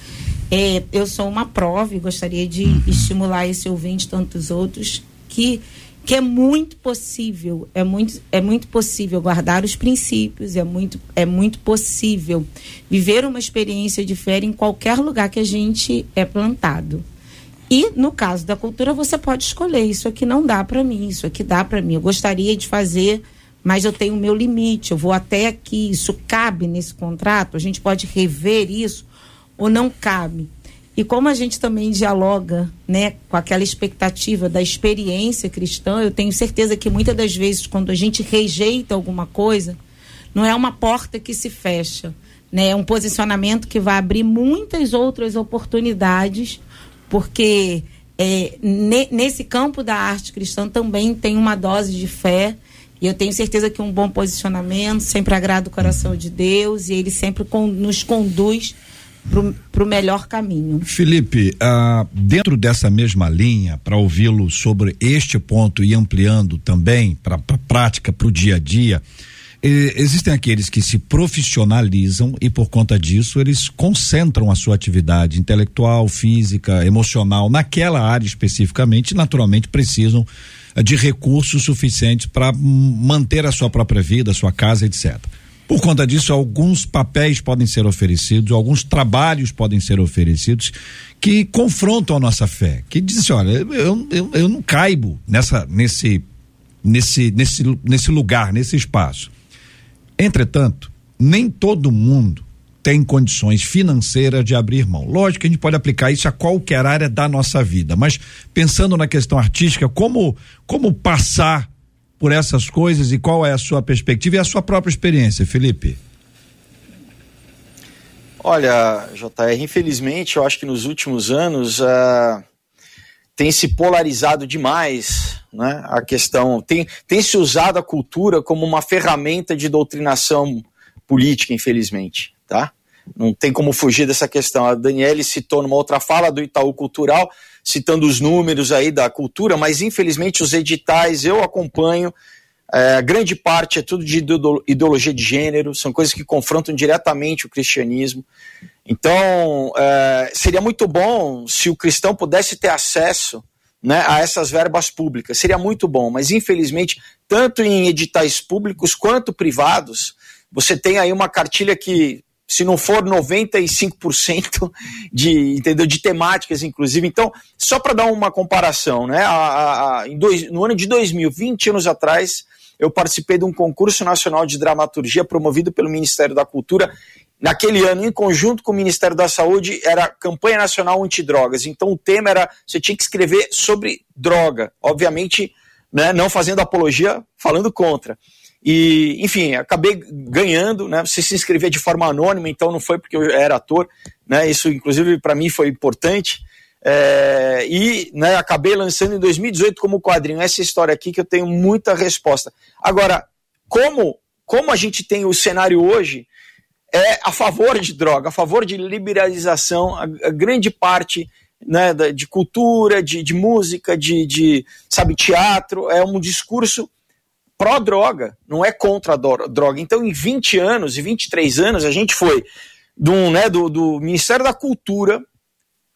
é, eu sou uma prova e gostaria de uhum. estimular esse ouvinte, tantos outros, que, que é muito possível, é muito, é muito possível guardar os princípios, é muito, é muito possível viver uma experiência de fé em qualquer lugar que a gente é plantado. E no caso da cultura, você pode escolher: isso aqui não dá para mim, isso aqui dá para mim. Eu gostaria de fazer, mas eu tenho o meu limite, eu vou até aqui. Isso cabe nesse contrato? A gente pode rever isso ou não cabe? E como a gente também dialoga né, com aquela expectativa da experiência cristã, eu tenho certeza que muitas das vezes, quando a gente rejeita alguma coisa, não é uma porta que se fecha, né? é um posicionamento que vai abrir muitas outras oportunidades porque é, ne, nesse campo da arte cristã também tem uma dose de fé. E eu tenho certeza que um bom posicionamento sempre agrada o coração de Deus e ele sempre nos conduz para o melhor caminho.
Felipe, ah, dentro dessa mesma linha, para ouvi-lo sobre este ponto e ampliando também para a prática, para o dia a dia, existem aqueles que se profissionalizam e por conta disso eles concentram a sua atividade intelectual, física, emocional naquela área especificamente, naturalmente precisam eh, de recursos suficientes para manter a sua própria vida, a sua casa, etc. Por conta disso, alguns papéis podem ser oferecidos, alguns trabalhos podem ser oferecidos que confrontam a nossa fé, que dizem olha, eu, eu, eu não caibo nessa, nesse, nesse, nesse, nesse lugar, nesse espaço. Entretanto, nem todo mundo tem condições financeiras de abrir mão. Lógico que a gente pode aplicar isso a qualquer área da nossa vida, mas pensando na questão artística, como como passar por essas coisas e qual é a sua perspectiva e a sua própria experiência, Felipe?
Olha, JR, infelizmente, eu acho que nos últimos anos uh, tem se polarizado demais né? A questão tem, tem se usado a cultura como uma ferramenta de doutrinação política, infelizmente, tá? Não tem como fugir dessa questão. A Daniele citou numa outra fala do Itaú Cultural, citando os números aí da cultura, mas infelizmente os editais eu acompanho. É, grande parte é tudo de ideologia de gênero, são coisas que confrontam diretamente o cristianismo. Então, é, seria muito bom se o cristão pudesse ter acesso né, a essas verbas públicas. Seria muito bom, mas infelizmente, tanto em editais públicos quanto privados, você tem aí uma cartilha que, se não for 95% de, entendeu, de temáticas, inclusive. Então, só para dar uma comparação, né, a, a, dois, no ano de 2020, anos atrás, eu participei de um concurso nacional de dramaturgia promovido pelo Ministério da Cultura Naquele ano, em conjunto com o Ministério da Saúde, era campanha nacional antidrogas. Então o tema era você tinha que escrever sobre droga, obviamente, né, não fazendo apologia, falando contra. E, enfim, acabei ganhando, né? Você se inscrevia de forma anônima, então não foi porque eu era ator, né? Isso, inclusive, para mim foi importante. É, e né, acabei lançando em 2018 como quadrinho essa história aqui que eu tenho muita resposta. Agora, como, como a gente tem o cenário hoje, é a favor de droga, a favor de liberalização, a, a grande parte né, de cultura, de, de música, de, de, sabe, teatro, é um discurso pró-droga, não é contra a droga. Então, em 20 anos e 23 anos, a gente foi do, né, do, do Ministério da Cultura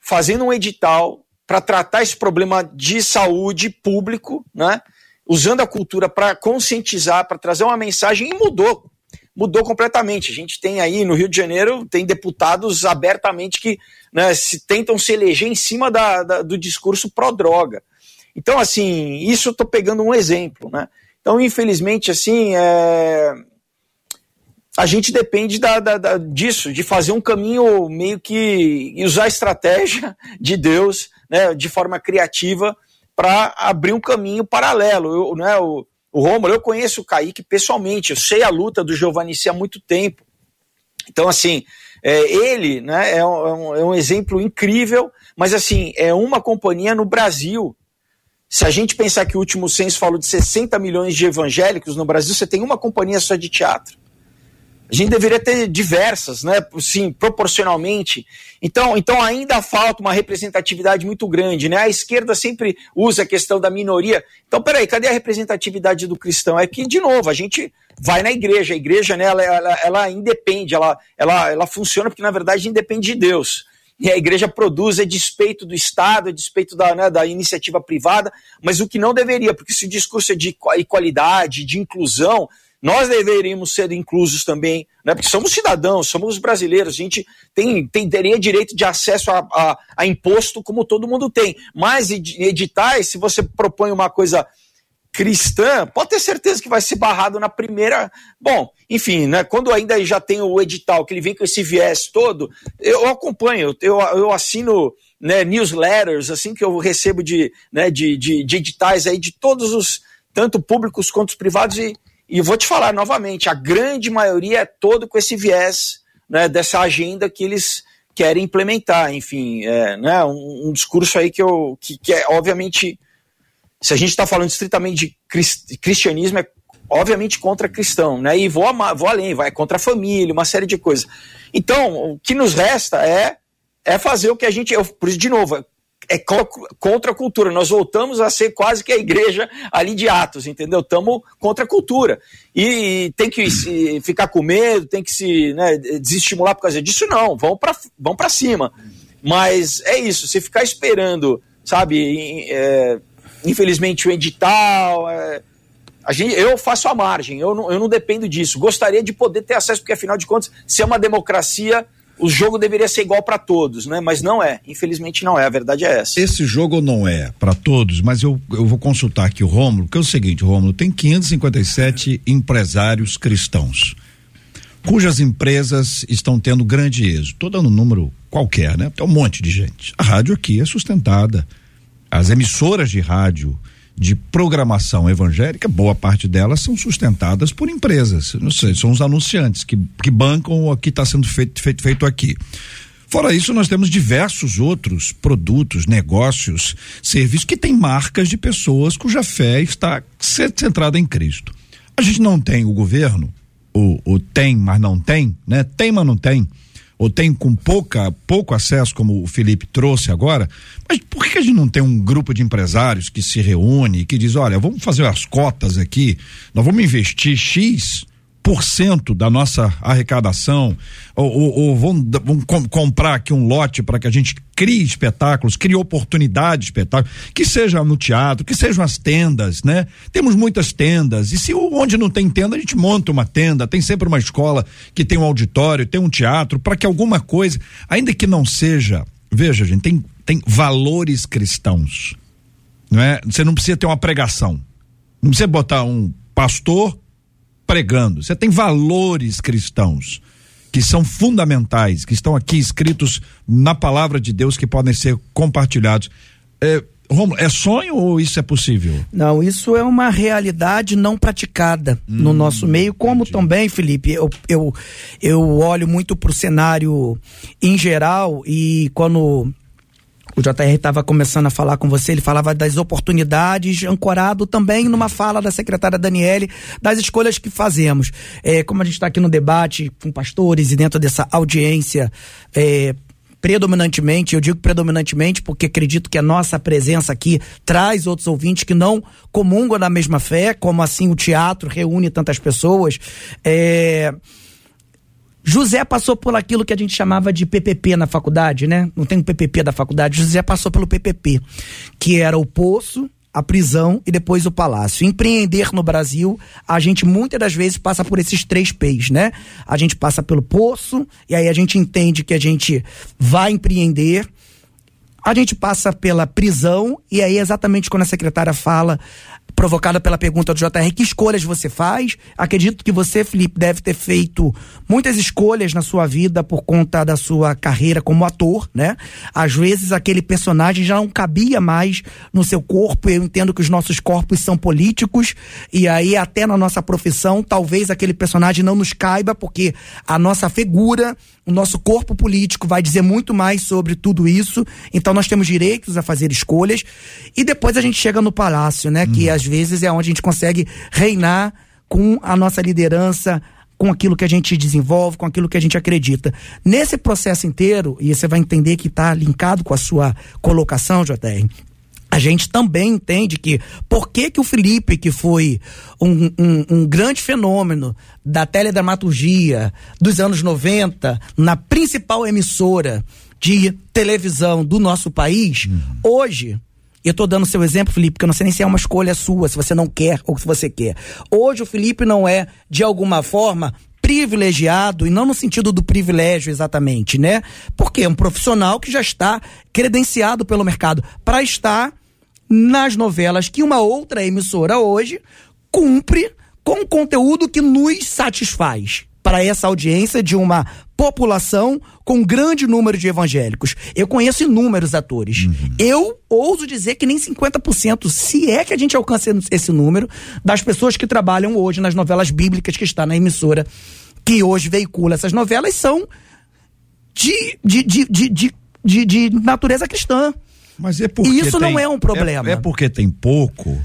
fazendo um edital para tratar esse problema de saúde público, né, usando a cultura para conscientizar, para trazer uma mensagem, e mudou mudou completamente. A gente tem aí no Rio de Janeiro, tem deputados abertamente que né, se tentam se eleger em cima da, da do discurso pró-droga. Então, assim, isso eu estou pegando um exemplo, né? Então, infelizmente, assim, é... a gente depende da, da, da, disso, de fazer um caminho meio que usar a estratégia de Deus, né, de forma criativa, para abrir um caminho paralelo. Eu, né, o, o Romulo, eu conheço o Kaique pessoalmente, eu sei a luta do Giovannici há muito tempo. Então, assim, é, ele né, é um, é um exemplo incrível, mas assim, é uma companhia no Brasil. Se a gente pensar que o último censo falou de 60 milhões de evangélicos no Brasil, você tem uma companhia só de teatro. A gente deveria ter diversas, né? Sim, proporcionalmente. Então, então ainda falta uma representatividade muito grande, né? A esquerda sempre usa a questão da minoria. Então, peraí, cadê a representatividade do cristão? É que, de novo, a gente vai na igreja. A igreja, né, ela, ela, ela independe, ela, ela, ela funciona porque, na verdade, independe de Deus. E a igreja produz a despeito do Estado, a despeito da, né, da iniciativa privada, mas o que não deveria, porque se o discurso é de igualdade, de inclusão, nós deveríamos ser inclusos também, né? Porque somos cidadãos, somos brasileiros, a gente tem, tem teria direito de acesso a, a, a imposto como todo mundo tem. Mas editais, se você propõe uma coisa cristã, pode ter certeza que vai ser barrado na primeira. Bom, enfim, né? Quando ainda já tem o edital, que ele vem com esse viés todo, eu acompanho, eu, eu assino né, newsletters, assim que eu recebo de, né, de, de, de editais aí de todos os, tanto públicos quanto os privados, e, e vou te falar novamente, a grande maioria é todo com esse viés né, dessa agenda que eles querem implementar. Enfim, é, né, um, um discurso aí que, eu, que, que é, obviamente, se a gente está falando estritamente de cristianismo, é obviamente contra cristão, né? E vou, vou além, vai contra a família, uma série de coisas. Então, o que nos resta é é fazer o que a gente, eu, por isso de novo, é contra a cultura. Nós voltamos a ser quase que a igreja ali de Atos, entendeu? Estamos contra a cultura. E, tem que se, ficar com medo, tem que se né, desestimular por causa disso, não. Vão para vão cima. Mas é isso, se ficar esperando, sabe, é, infelizmente o edital. É, a gente, eu faço a margem, eu não, eu não dependo disso. Gostaria de poder ter acesso, porque afinal de contas, se é uma democracia o jogo deveria ser igual para todos, né? Mas não é. Infelizmente não é. A verdade é essa.
Esse jogo não é para todos, mas eu, eu vou consultar aqui o Rômulo, que é o seguinte, Rômulo, tem 557 empresários cristãos, cujas empresas estão tendo grande êxito. Tô dando um número qualquer, né? Tem um monte de gente. A rádio aqui é sustentada. As emissoras de rádio de programação evangélica, boa parte delas são sustentadas por empresas. Não sei, são os anunciantes que, que bancam o que está sendo feito, feito, feito aqui. Fora isso, nós temos diversos outros produtos, negócios, serviços que têm marcas de pessoas cuja fé está centrada em Cristo. A gente não tem o governo, o, o tem, mas não tem, né? Tem, mas não tem ou tem com pouca, pouco acesso, como o Felipe trouxe agora, mas por que a gente não tem um grupo de empresários que se reúne, que diz, olha, vamos fazer as cotas aqui, nós vamos investir X por cento da nossa arrecadação, ou, ou, ou vão, vão com, comprar aqui um lote para que a gente crie espetáculos, crie oportunidade de espetáculo, que seja no teatro, que sejam as tendas, né? Temos muitas tendas, e se onde não tem tenda, a gente monta uma tenda, tem sempre uma escola que tem um auditório, tem um teatro, para que alguma coisa, ainda que não seja, veja, gente, tem, tem valores cristãos, não é? Você não precisa ter uma pregação, não precisa botar um pastor pregando. Você tem valores cristãos que são fundamentais, que estão aqui escritos na palavra de Deus que podem ser compartilhados. É, Romulo, é sonho ou isso é possível?
Não, isso é uma realidade não praticada hum, no nosso meio, como entendi. também, Felipe, eu, eu, eu olho muito para o cenário em geral e quando o JR estava começando a falar com você, ele falava das oportunidades, ancorado também numa fala da secretária Daniele, das escolhas que fazemos. É, como a gente está aqui no debate com pastores e dentro dessa audiência, é, predominantemente, eu digo predominantemente porque acredito que a nossa presença aqui traz outros ouvintes que não comungam da mesma fé, como assim o teatro reúne tantas pessoas. É, José passou por aquilo que a gente chamava de PPP na faculdade, né? Não tem um PPP da faculdade. José passou pelo PPP, que era o poço, a prisão e depois o palácio. Empreender no Brasil, a gente muitas das vezes passa por esses três P's, né? A gente passa pelo poço, e aí a gente entende que a gente vai empreender. A gente passa pela prisão, e aí exatamente quando a secretária fala, provocada pela pergunta do JR, que escolhas você faz? Acredito que você, Felipe, deve ter feito muitas escolhas na sua vida por conta da sua carreira como ator, né? Às vezes aquele personagem já não cabia mais no seu corpo. Eu entendo que os nossos corpos são políticos e aí até na nossa profissão, talvez aquele personagem não nos caiba porque a nossa figura o nosso corpo político vai dizer muito mais sobre tudo isso. Então nós temos direitos a fazer escolhas. E depois a gente chega no palácio, né? Uhum. Que às vezes é onde a gente consegue reinar com a nossa liderança, com aquilo que a gente desenvolve, com aquilo que a gente acredita. Nesse processo inteiro, e você vai entender que está linkado com a sua colocação, JR, a gente também entende que por que, que o Felipe, que foi um, um, um, grande fenômeno da teledramaturgia dos anos 90, na principal emissora de televisão do nosso país, uhum. hoje Eu tô dando seu exemplo, Felipe, porque eu não sei nem se é uma escolha sua, se você não quer ou se você quer. Hoje o Felipe não é, de alguma forma, privilegiado, e não no sentido do privilégio exatamente, né? Porque é um profissional que já está credenciado pelo mercado para estar nas novelas que uma outra emissora hoje cumpre com conteúdo que nos satisfaz para essa audiência de uma população com grande número de evangélicos. Eu conheço inúmeros atores. Uhum. Eu ouso dizer que nem 50%, se é que a gente alcança esse número, das pessoas que trabalham hoje nas novelas bíblicas que está na emissora, que hoje veicula essas novelas, são de, de, de, de, de, de, de natureza cristã.
Mas é porque.
Isso
tem,
não é um problema.
É, é porque tem pouco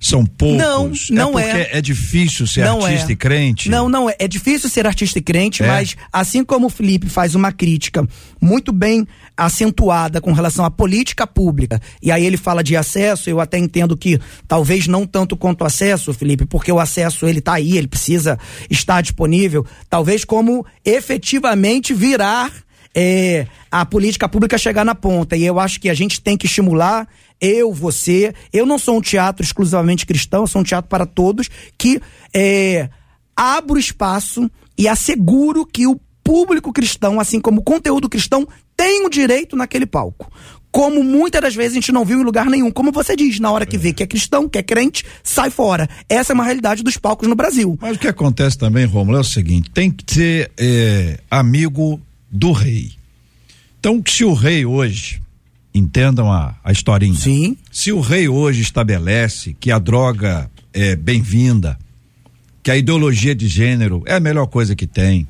são poucos.
Não, não
é. Porque
é.
é difícil ser
não
artista
é.
e crente.
Não, não é. É difícil ser artista e crente,
É.
mas assim como o Felipe faz uma crítica muito bem acentuada com relação à política pública, e aí ele fala de acesso, eu até entendo que talvez não tanto quanto acesso, Felipe, porque o acesso ele tá aí, ele precisa estar disponível, talvez como efetivamente virar é, a política pública chegar na ponta. E eu acho que a gente tem que estimular, eu, você. Eu não sou um teatro exclusivamente cristão, eu sou um teatro para todos, que é, abro espaço e asseguro que o público cristão, assim como o conteúdo cristão, tem o direito naquele palco. Como muitas das vezes a gente não viu em lugar nenhum. Como você diz, na hora que vê que é cristão, que é crente, sai fora. Essa é uma realidade dos palcos no Brasil.
Mas o que acontece também, Romulo, é o seguinte: tem que ser é, amigo do rei. Então, se o rei hoje, entendam a, a historinha.
Sim.
Se o rei hoje estabelece que a droga é bem-vinda, que a ideologia de gênero é a melhor coisa que tem,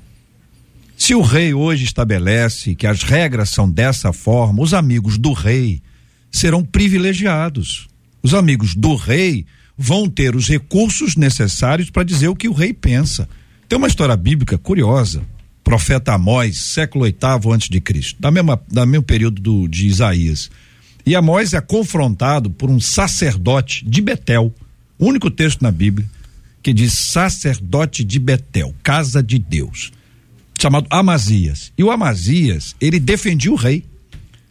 se o rei hoje estabelece que as regras são dessa forma, os amigos do rei serão privilegiados. Os amigos do rei vão ter os recursos necessários para dizer o que o rei pensa. Tem uma história bíblica curiosa. Profeta Amós, século oitavo antes de Cristo, da mesma, da mesmo período do, de Isaías. E Amós é confrontado por um sacerdote de Betel, único texto na Bíblia que diz sacerdote de Betel, casa de Deus chamado Amazias. E o Amazias, ele defendia o rei.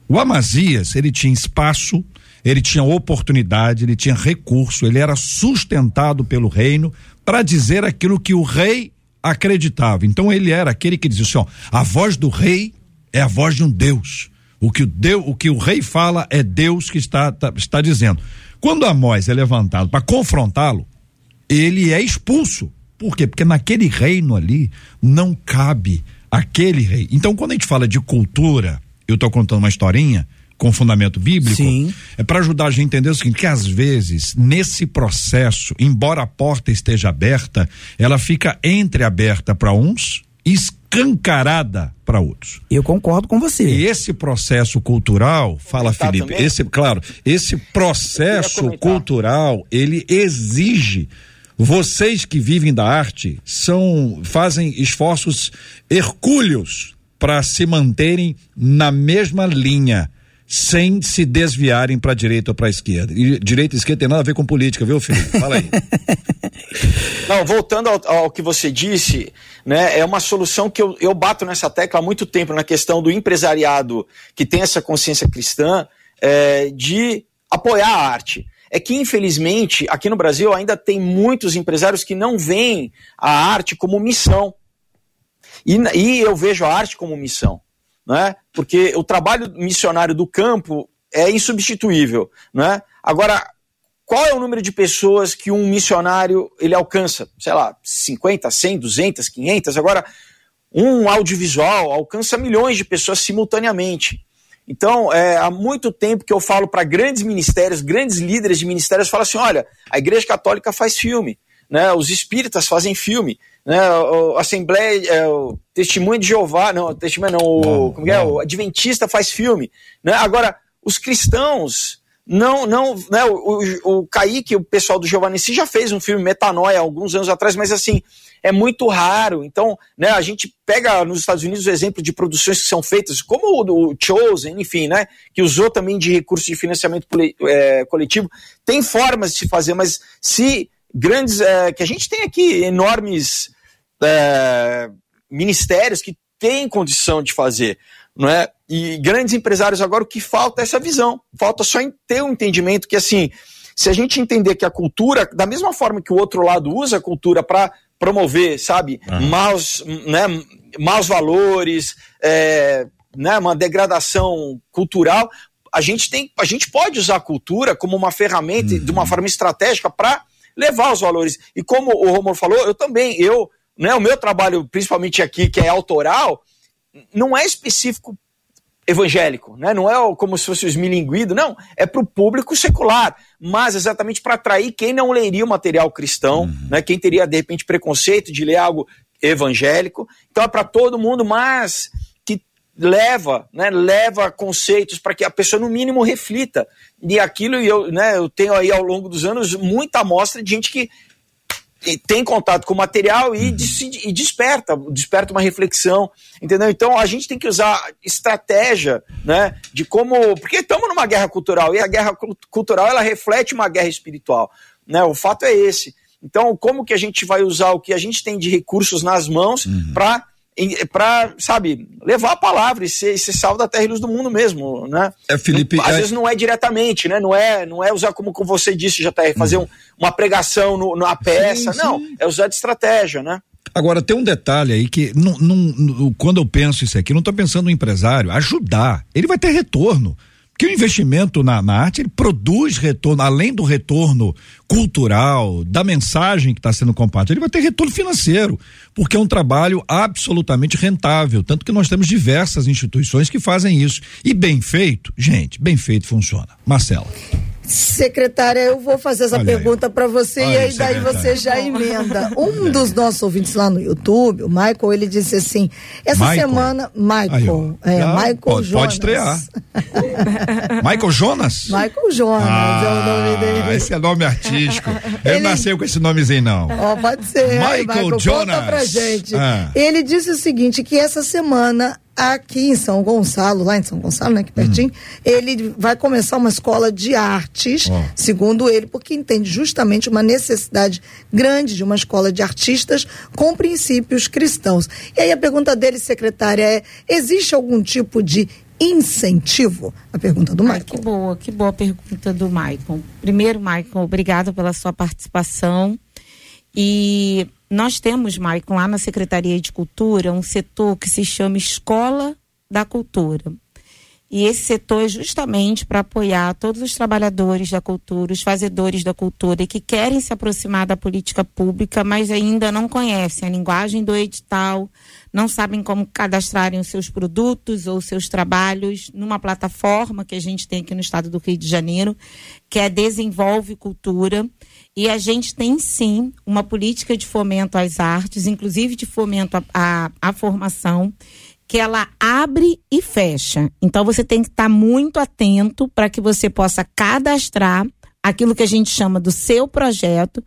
O Amazias, ele tinha espaço, ele tinha oportunidade, ele tinha recurso, ele era sustentado pelo reino para dizer aquilo que o rei acreditava. Então ele era aquele que dizia assim, ó, a voz do rei é a voz de um Deus. O que o, Deus, o, que o rei fala é Deus que está, tá, está dizendo. Quando Amós é levantado para confrontá-lo, ele é expulso. Por quê? Porque naquele reino ali não cabe aquele rei. Então, quando a gente fala de cultura, eu estou contando uma historinha com fundamento bíblico,
Sim.
é para ajudar a gente a entender o seguinte, que às vezes, nesse processo, embora a porta esteja aberta, ela fica entreaberta para uns e escancarada para outros.
Eu concordo com você.
E esse processo cultural, fala Felipe,
também?
esse, claro, esse processo cultural, ele exige vocês que vivem da arte são fazem esforços hercúleos para se manterem na mesma linha, sem se desviarem para direita ou para esquerda. E direita e esquerda tem nada a ver com política, viu, Felipe? Fala aí.
Não, voltando ao, ao que você disse, né, é uma solução que eu, eu bato nessa tecla há muito tempo na questão do empresariado que tem essa consciência cristã é, de apoiar a arte. É que, infelizmente, aqui no Brasil ainda tem muitos empresários que não veem a arte como missão. E, e eu vejo a arte como missão. Né? Porque o trabalho missionário do campo é insubstituível. Né? Agora, qual é o número de pessoas que um missionário ele alcança? Sei lá, 50, 100, 200, 500. Agora, um audiovisual alcança milhões de pessoas simultaneamente. Então, é, há muito tempo que eu falo para grandes ministérios, grandes líderes de ministérios, falam assim: olha, a Igreja Católica faz filme, né? os espíritas fazem filme, né? o, Assembleia, é, o Testemunho de Jeová, não, Testemunho não, o, como é? o Adventista faz filme. Né? Agora, os cristãos não, não, né, o, o, o Kaique, o pessoal do Giovanni já fez um filme Metanoia alguns anos atrás, mas assim, é muito raro. Então, né, a gente pega nos Estados Unidos o exemplo de produções que são feitas, como o do Chosen, enfim, né, que usou também de recursos de financiamento é, coletivo. Tem formas de se fazer, mas se grandes, é, que a gente tem aqui enormes é, ministérios que têm condição de fazer, não é? E grandes empresários agora o que falta é essa visão, falta só ter um entendimento que assim, se a gente entender que a cultura, da mesma forma que o outro lado usa a cultura para promover, sabe, uhum. maus, né, maus valores, é, né, uma degradação cultural, a gente tem, a gente pode usar a cultura como uma ferramenta uhum. de uma forma estratégica para levar os valores. E como o Romulo falou, eu também, eu, né, o meu trabalho, principalmente aqui, que é autoral, não é específico evangélico, né? não é como se fosse o esmilinguido, não, é para o público secular, mas exatamente para atrair quem não leria o material cristão, uhum. né? quem teria de repente preconceito de ler algo evangélico, então é para todo mundo, mas que leva, né, leva conceitos para que a pessoa no mínimo reflita, e aquilo eu, né, eu tenho aí ao longo dos anos muita amostra de gente que tem contato com o material e, uhum. e, desperta, desperta uma reflexão, entendeu? Então a gente tem que usar estratégia, né, de como, porque estamos numa guerra cultural e a guerra cultural ela reflete uma guerra espiritual, né? O fato é esse. Então como que a gente vai usar o que a gente tem de recursos nas mãos uhum. para para, sabe, levar a palavra e ser, ser sal da terra e luz do mundo mesmo, né?
É, Felipe,
Às é... vezes não é diretamente, né? Não é, não é usar como, como você disse, JR, fazer hum. um, uma pregação no, na peça, sim, não, sim. é usar de estratégia, né?
Agora, tem um detalhe aí que não, não, quando eu penso isso aqui, não estou pensando no empresário, ajudar. Ele vai ter retorno que o investimento na, na, arte ele produz retorno, além do retorno cultural, da mensagem que está sendo compartilhada, ele vai ter retorno financeiro, porque é um trabalho absolutamente rentável. Tanto que nós temos diversas instituições que fazem isso. E bem feito, gente, bem feito funciona. Marcela.
Secretária, eu vou fazer essa Olha pergunta para você Olha e aí daí você já emenda. Um dos nossos ouvintes lá no YouTube, o Michael, ele disse assim: essa Michael. semana, Michael, aí, é, ah, Michael
pode,
Jonas.
Pode estrear. Michael Jonas?
Michael Jonas ah, é o nome dele.
Esse é nome artístico. Ele, ele nasceu com esse nomezinho, não.
Ó, pode ser.
Michael, aí, Michael Jonas. Conta
pra gente. Ah. Ele disse o seguinte: que essa semana aqui em São Gonçalo, lá em São Gonçalo, né, aqui pertinho, hum. ele vai começar uma escola de artes, oh. segundo ele, porque entende justamente uma necessidade grande de uma escola de artistas com princípios cristãos. E aí a pergunta dele, secretária, é: existe algum tipo de incentivo? A pergunta do Michael.
que boa, que boa pergunta do Michael. Primeiro, Michael, obrigado pela sua participação. E nós temos, Maicon, lá na Secretaria de Cultura, um setor que se chama Escola da Cultura. E esse setor é justamente para apoiar todos os trabalhadores da cultura, os fazedores da cultura e que querem se aproximar da política pública, mas ainda não conhecem a linguagem do edital, não sabem como cadastrarem os seus produtos ou seus trabalhos numa plataforma que a gente tem aqui no estado do Rio de Janeiro, que é Desenvolve Cultura. E a gente tem sim uma política de fomento às artes, inclusive de fomento à, à, formação, que ela abre e fecha. Então você tem que estar muito atento para que você possa cadastrar aquilo que a gente chama do seu projeto.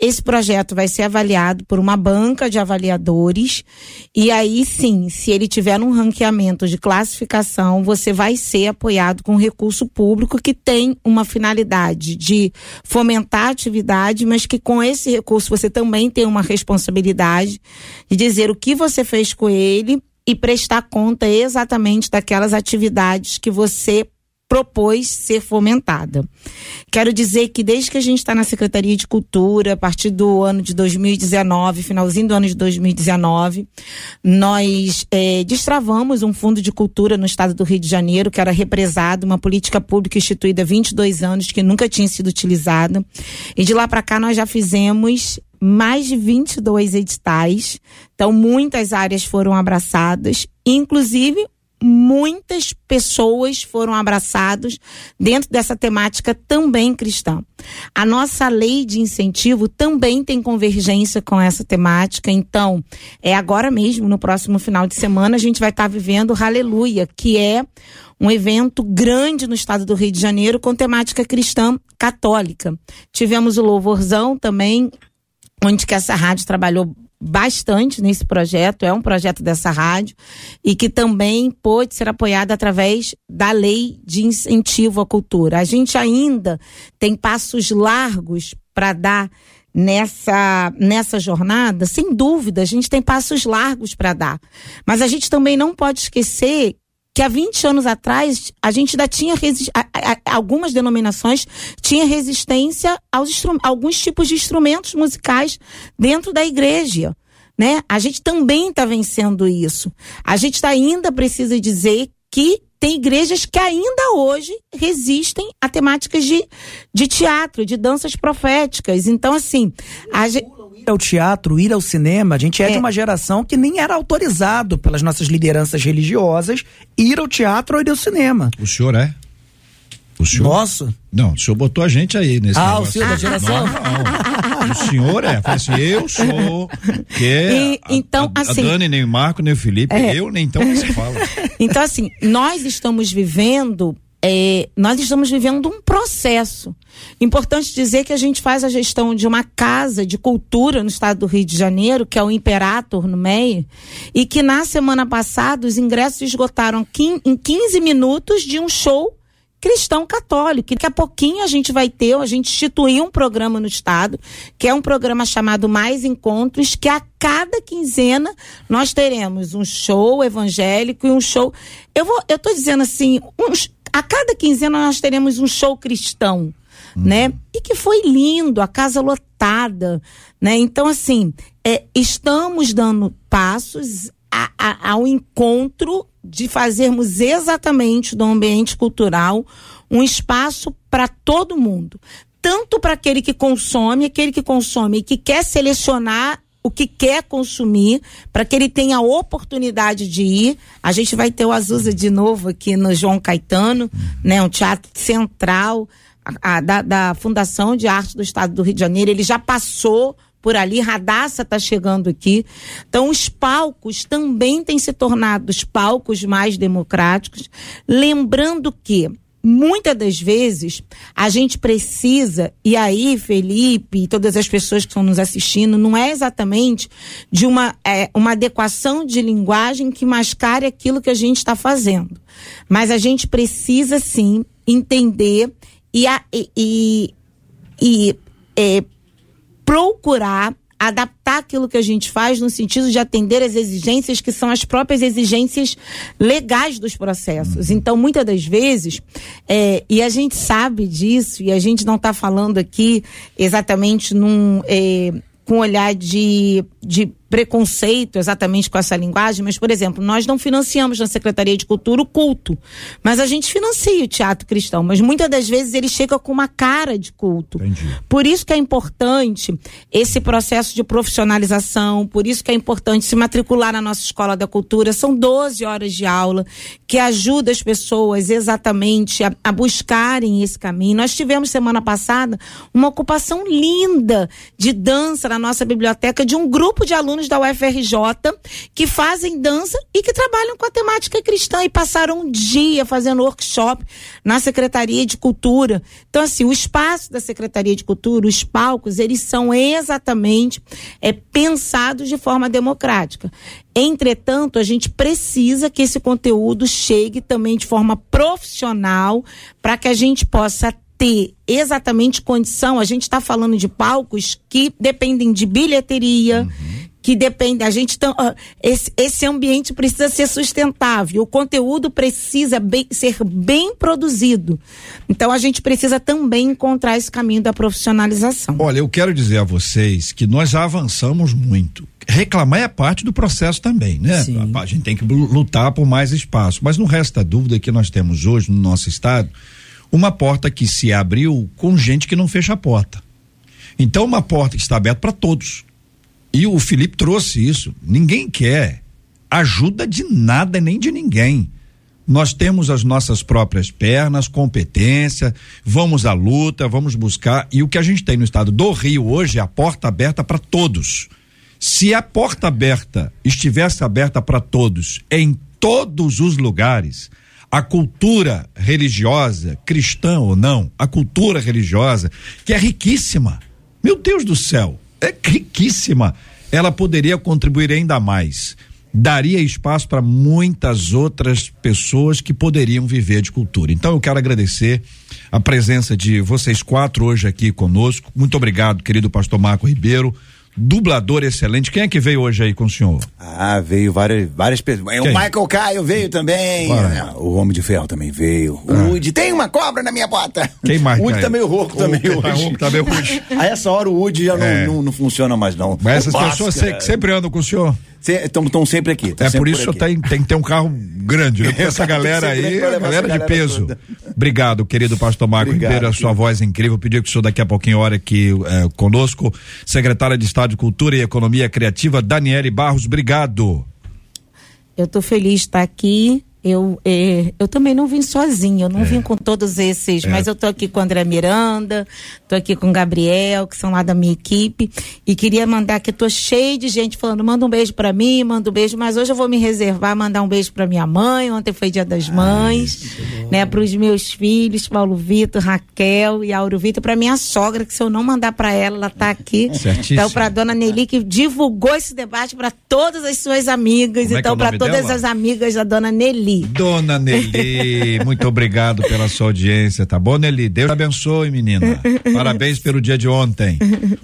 Esse projeto vai ser avaliado por uma banca de avaliadores e aí sim, se ele tiver um ranqueamento de classificação, você vai ser apoiado com recurso público que tem uma finalidade de fomentar a atividade, mas que com esse recurso você também tem uma responsabilidade de dizer o que você fez com ele e prestar conta exatamente daquelas atividades que você propôs ser fomentada. Quero dizer que desde que a gente está na Secretaria de Cultura, a partir do ano de 2019, finalzinho do ano de 2019, nós é, destravamos um fundo de cultura no estado do Rio de Janeiro, que era represado, uma política pública instituída há 22 anos, que nunca tinha sido utilizada. E de lá para cá nós já fizemos mais de 22 editais. Então, muitas áreas foram abraçadas, inclusive muitas pessoas foram abraçadas dentro dessa temática também cristã. A nossa lei de incentivo também tem convergência com essa temática, então, é agora mesmo, no próximo final de semana, a gente vai estar vivendo Aleluia, que é um evento grande no estado do Rio de Janeiro com temática cristã católica. Tivemos o Louvorzão também, onde que essa rádio trabalhou bastante nesse projeto, é um projeto dessa rádio, e que também pôde ser apoiado através da lei de incentivo à cultura. A gente ainda tem passos largos para dar nessa nessa jornada, sem dúvida, a gente tem passos largos para dar. Mas a gente também não pode esquecer que há 20 anos atrás a gente ainda tinha algumas denominações tinha resistência aos alguns tipos de instrumentos musicais dentro da igreja. Né? A gente também está vencendo isso. A gente tá ainda precisa dizer que tem igrejas que ainda hoje resistem a temáticas de, de teatro, de danças proféticas. Então, assim, a gente
ao teatro, ir ao cinema, a gente é, é, de uma geração que nem era autorizado pelas nossas lideranças religiosas ir ao teatro ou ir ao cinema.
O senhor é?
O senhor? Nossa.
Não, o senhor botou a gente aí nesse
Ah, negócio. o senhor da geração?
Não, não. O senhor é. Assim, eu sou. Que e,
a, então,
a,
assim.
A Dani, nem o Marco, nem o Felipe. É. Eu, nem então que você fala.
Então, assim, nós estamos vivendo é, nós estamos vivendo um processo. Importante dizer que a gente faz a gestão de uma casa de cultura no estado do Rio de Janeiro, que é o Imperator, no MEI, e que na semana passada os ingressos esgotaram em 15 minutos de um show cristão católico. Daqui a pouquinho a gente vai ter, a gente instituiu um programa no estado, que é um programa chamado Mais Encontros, que a cada quinzena nós teremos um show evangélico e um show. Eu vou, eu tô dizendo assim, uns, a cada quinzena nós teremos um show cristão, uhum. né? E que foi lindo, a casa lotada, né? Então, assim, é, estamos dando passos a, a, ao encontro de fazermos exatamente do ambiente cultural um espaço para todo mundo. Tanto para aquele que consome, aquele que consome e que quer selecionar o que quer consumir, para que ele tenha a oportunidade de ir. A gente vai ter o Azusa de novo aqui no João Caetano, né, um teatro central a, a, da, da Fundação de Arte do Estado do Rio de Janeiro. Ele já passou por ali, Radassa está chegando aqui. Então, os palcos também têm se tornado os palcos mais democráticos. Lembrando que muitas das vezes a gente precisa, e aí, Felipe e todas as pessoas que estão nos assistindo, não é exatamente de uma, é, uma adequação de linguagem que mascare aquilo que a gente está fazendo. Mas a gente precisa sim entender e, a, e, e, e é, procurar adaptar aquilo que a gente faz no sentido de atender as exigências que são as próprias exigências legais dos processos. Então, muitas das vezes, é, e a gente sabe disso, e a gente não está falando aqui exatamente num. É, com olhar de, de preconceito exatamente com essa linguagem, mas, por exemplo, nós não financiamos na Secretaria de Cultura o culto, mas a gente financia o teatro cristão, mas muitas das vezes ele chega com uma cara de culto. Entendi. Por isso que é importante esse processo de profissionalização, por isso que é importante se matricular na nossa Escola da Cultura, são 12 horas de aula que ajuda as pessoas exatamente a, a buscarem esse caminho. Nós tivemos semana passada uma ocupação linda de dança na nossa biblioteca de um grupo de alunos alunos da UFRJ que fazem dança e que trabalham com a temática cristã e passaram um dia fazendo workshop na Secretaria de Cultura. Então, assim, o espaço da Secretaria de Cultura, os palcos, eles são exatamente é, pensados de forma democrática. Entretanto, a gente precisa que esse conteúdo chegue também de forma profissional para que a gente possa ter exatamente condição. A gente está falando de palcos que dependem de bilheteria. Uhum que depende, a gente tá, esse, esse ambiente precisa ser sustentável, o conteúdo precisa bem, ser bem produzido. Então a gente precisa também encontrar esse caminho da profissionalização.
Olha, eu quero dizer a vocês que nós avançamos muito. Reclamar é parte do processo também, né? Sim. A gente tem que lutar por mais espaço, mas não resta dúvida que nós temos hoje no nosso estado uma porta que se abriu com gente que não fecha a porta. Então, uma porta que está aberta para todos. E o Felipe trouxe isso. Ninguém quer ajuda de nada nem de ninguém. Nós temos as nossas próprias pernas, competência, vamos à luta, vamos buscar. E o que a gente tem no estado do Rio hoje é a porta aberta para todos. Se a porta aberta estivesse aberta para todos, em todos os lugares, a cultura religiosa, cristã ou não, a cultura religiosa, que é riquíssima. Meu Deus do céu, é riquíssima. Ela poderia contribuir ainda mais. Daria espaço para muitas outras pessoas que poderiam viver de cultura. Então eu quero agradecer a presença de vocês quatro hoje aqui conosco. Muito obrigado, querido pastor Marco Ribeiro dublador excelente. Quem é que veio hoje aí com o senhor?
Ah, veio várias, várias pessoas. O Michael Caio veio também. Ah, o Homem de Ferro também veio. O ah. Woody, tem uma cobra na minha bota.
Quem mais?
O Woody tá meio rouco também
hoje. Tá rouco também
hoje. A essa hora o Woody já é. não, não, não, funciona mais não.
Mas essas pessoas se, sempre andam com o senhor?
Estão sempre aqui.
É por isso que tem, tem que ter um carro grande, né? Porque essa galera aí é galera de peso. Toda. Obrigado, querido pastor Marco Ribeiro, a sua voz é incrível. Pedir que o senhor daqui a pouquinho hora aqui é, conosco. Secretária de Estado de Cultura e Economia Criativa, Daniele Barros, obrigado.
Eu estou feliz de estar aqui eu, é, eu também não vim sozinha, eu não é. vim com todos esses, é. mas eu tô aqui com o André Miranda, tô aqui com o Gabriel, que são lá da minha equipe, e queria mandar que eu tô cheio de gente falando, manda um beijo para mim, manda um beijo, mas hoje eu vou me reservar, mandar um beijo para minha mãe, ontem foi dia das mães, Ai, né, para os meus filhos, Paulo Vitor, Raquel e Auro Vitor, para minha sogra, que se eu não mandar para ela, ela tá aqui. Certíssimo. Então para dona Nelly que divulgou esse debate para todas as suas amigas, Como é então é para todas dela? as amigas da dona Nelly. Nelly.
Dona Nelly, muito obrigado pela sua audiência, tá bom, Nelly? Deus abençoe, menina. Parabéns pelo dia de ontem.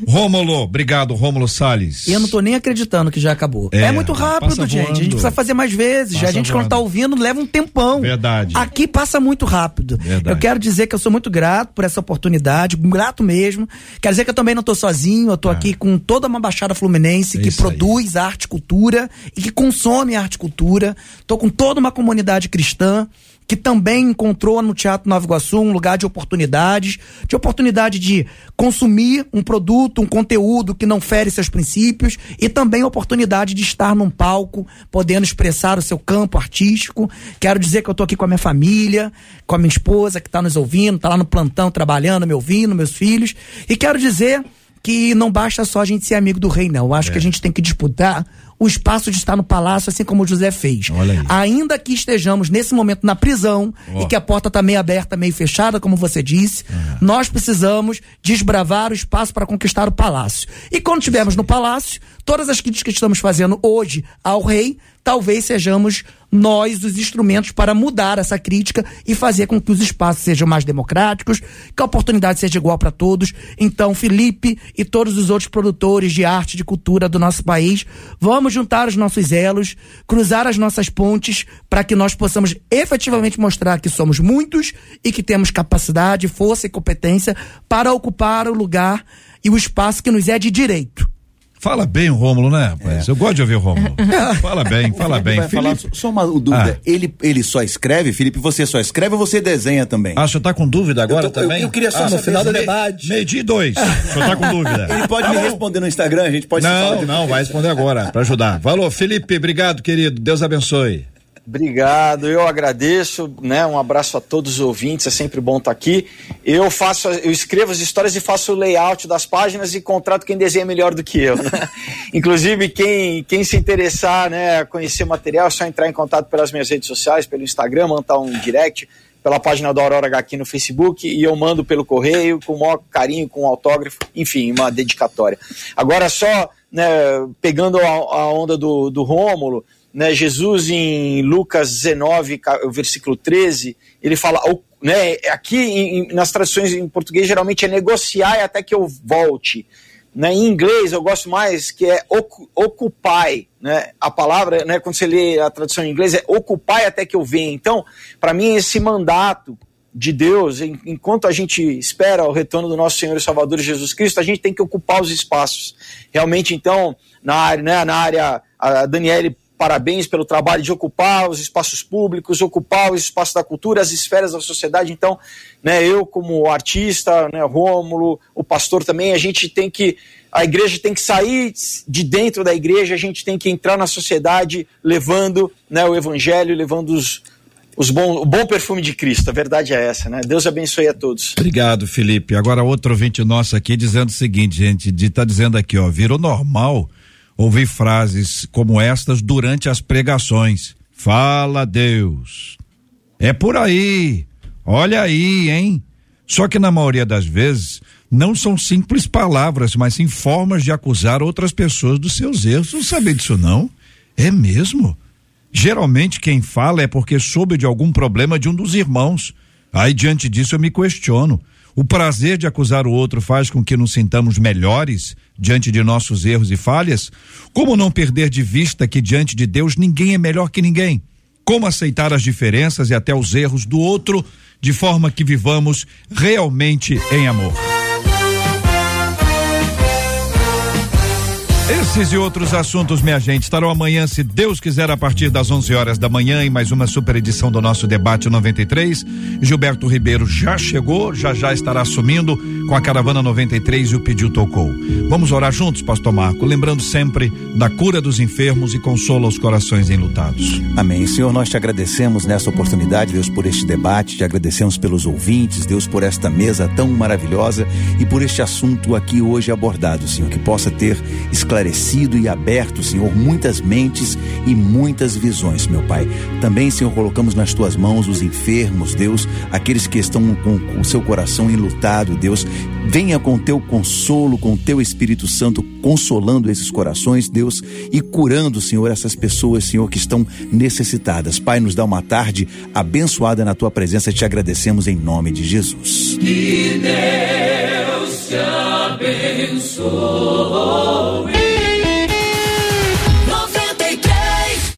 Rômulo, obrigado, Rômulo Salles.
Eu não tô nem acreditando que já acabou. É, é muito rápido, gente. Voando. A gente precisa fazer mais vezes. Passa a gente, voando. quando tá ouvindo, leva um tempão.
Verdade.
Aqui passa muito rápido. Verdade. Eu quero dizer que eu sou muito grato por essa oportunidade, grato mesmo. Quero dizer que eu também não tô sozinho, eu tô ah. aqui com toda uma Baixada Fluminense é que produz aí. arte e cultura e que consome arte e cultura. Tô com toda uma comunidade comunidade cristã que também encontrou no Teatro Nova Iguaçu um lugar de oportunidades, de oportunidade de consumir um produto, um conteúdo que não fere seus princípios e também oportunidade de estar num palco, podendo expressar o seu campo artístico. Quero dizer que eu estou aqui com a minha família, com a minha esposa que está nos ouvindo, está lá no plantão trabalhando, me ouvindo, meus filhos. E quero dizer que não basta só a gente ser amigo do rei, não. Eu acho é. que a gente tem que disputar o espaço de estar no palácio, assim como José fez. Ainda que estejamos nesse momento na prisão oh. e que a porta está meio aberta, meio fechada, como você disse, nós precisamos desbravar o espaço para conquistar o palácio. E quando estivermos no palácio, todas as críticas que estamos fazendo hoje ao rei talvez sejamos nós os instrumentos para mudar essa crítica e fazer com que os espaços sejam mais democráticos, que a oportunidade seja igual para todos. Então, Felipe e todos os outros produtores de arte e de cultura do nosso país, vamos juntar os nossos elos, cruzar as nossas pontes para que nós possamos efetivamente mostrar que somos muitos e que temos capacidade, força e competência para ocupar o lugar e o espaço que nos é de direito.
Fala bem o Rômulo, né, rapaz? É. Eu gosto de ouvir o Rômulo. fala bem, fala bem.
Falar, só uma dúvida. Ah. Ele, ele só escreve, Felipe? Você só escreve ou você desenha também?
Ah, o senhor tá com dúvida agora
eu
tô, também?
Eu, eu, queria só ah, no final do debate.
Meio dia dois. o senhor tá com dúvida.
Ele pode tá me bom. responder no Instagram, a gente pode
Não, não, vai responder agora, para ajudar. Falou, Felipe, obrigado, querido. Deus abençoe.
Obrigado, eu agradeço, né? Um abraço a todos os ouvintes, é sempre bom estar aqui. Eu faço, eu escrevo as histórias e faço o layout das páginas e contrato quem desenha melhor do que eu, né? Inclusive, quem, quem se interessar, né, conhecer o material, é só entrar em contato pelas minhas redes sociais, pelo Instagram, mandar um direct, pela página da Aurora HQ no Facebook e eu mando pelo correio com o maior carinho, com um autógrafo, enfim, uma dedicatória. Agora só, né, pegando a, a onda do, do Rômulo, né, Jesus em Lucas 19, versículo 13, ele fala, né, aqui em, nas traduções em português geralmente é negociar até que eu volte. Né, em inglês eu gosto mais que é occupy, né, a palavra, né, quando você lê a tradução em inglês é occupy até que eu venha. Então, para mim esse mandato de Deus, enquanto a gente espera o retorno do nosso Senhor e Salvador Jesus Cristo, a gente tem que ocupar os espaços. Realmente, então, na área, né, na área, a Daniele parabéns pelo trabalho de ocupar os espaços públicos, ocupar os espaços da cultura, as esferas da sociedade. Então, né, eu como artista, né, Rômulo, o pastor também, a gente tem que a igreja tem que sair de dentro da igreja, a gente tem que entrar na sociedade levando né, o evangelho, levando os, os bom, o bom perfume de Cristo. A verdade é essa, né? Deus abençoe a todos.
Obrigado, Felipe. Agora outro ouvinte nosso aqui dizendo o seguinte, gente, de tá dizendo aqui, ó, virou normal ouvir frases como estas durante as pregações. Fala Deus. É por aí. Olha aí, hein? Só que na maioria das vezes não são simples palavras, mas sim formas de acusar outras pessoas dos seus erros. Não sabia disso não? É mesmo? Geralmente quem fala é porque soube de algum problema de um dos irmãos. Aí diante disso eu me questiono: O prazer de acusar o outro faz com que nos sintamos melhores diante de nossos erros e falhas? Como não perder de vista que diante de Deus ninguém é melhor que ninguém? Como aceitar as diferenças e até os erros do outro de forma que vivamos realmente em amor? Esses e outros assuntos, minha gente, estarão amanhã, se Deus quiser, a partir das 11 horas da manhã, em mais uma super edição do nosso Debate 93. Gilberto Ribeiro já chegou, já já estará assumindo com a Caravana 93 e o Pediu Tocou. Vamos orar juntos, Pastor Marco, lembrando sempre da cura dos enfermos e consola os corações enlutados.
Amém. Senhor, nós te agradecemos nessa oportunidade, Deus, por este debate, te agradecemos pelos ouvintes, Deus, por esta mesa tão maravilhosa e por este assunto aqui hoje abordado, Senhor, que possa ter esclarecido esclarecido e aberto, Senhor, muitas mentes e muitas visões, meu Pai. Também, Senhor, colocamos nas tuas mãos os enfermos, Deus, aqueles que estão com o seu coração enlutado, Deus. Venha com teu consolo, com teu Espírito Santo, consolando esses corações, Deus, e curando, Senhor, essas pessoas, Senhor, que estão necessitadas. Pai, nos dá uma tarde abençoada na tua presença. Te agradecemos em nome de Jesus.
Que Deus te abençoe.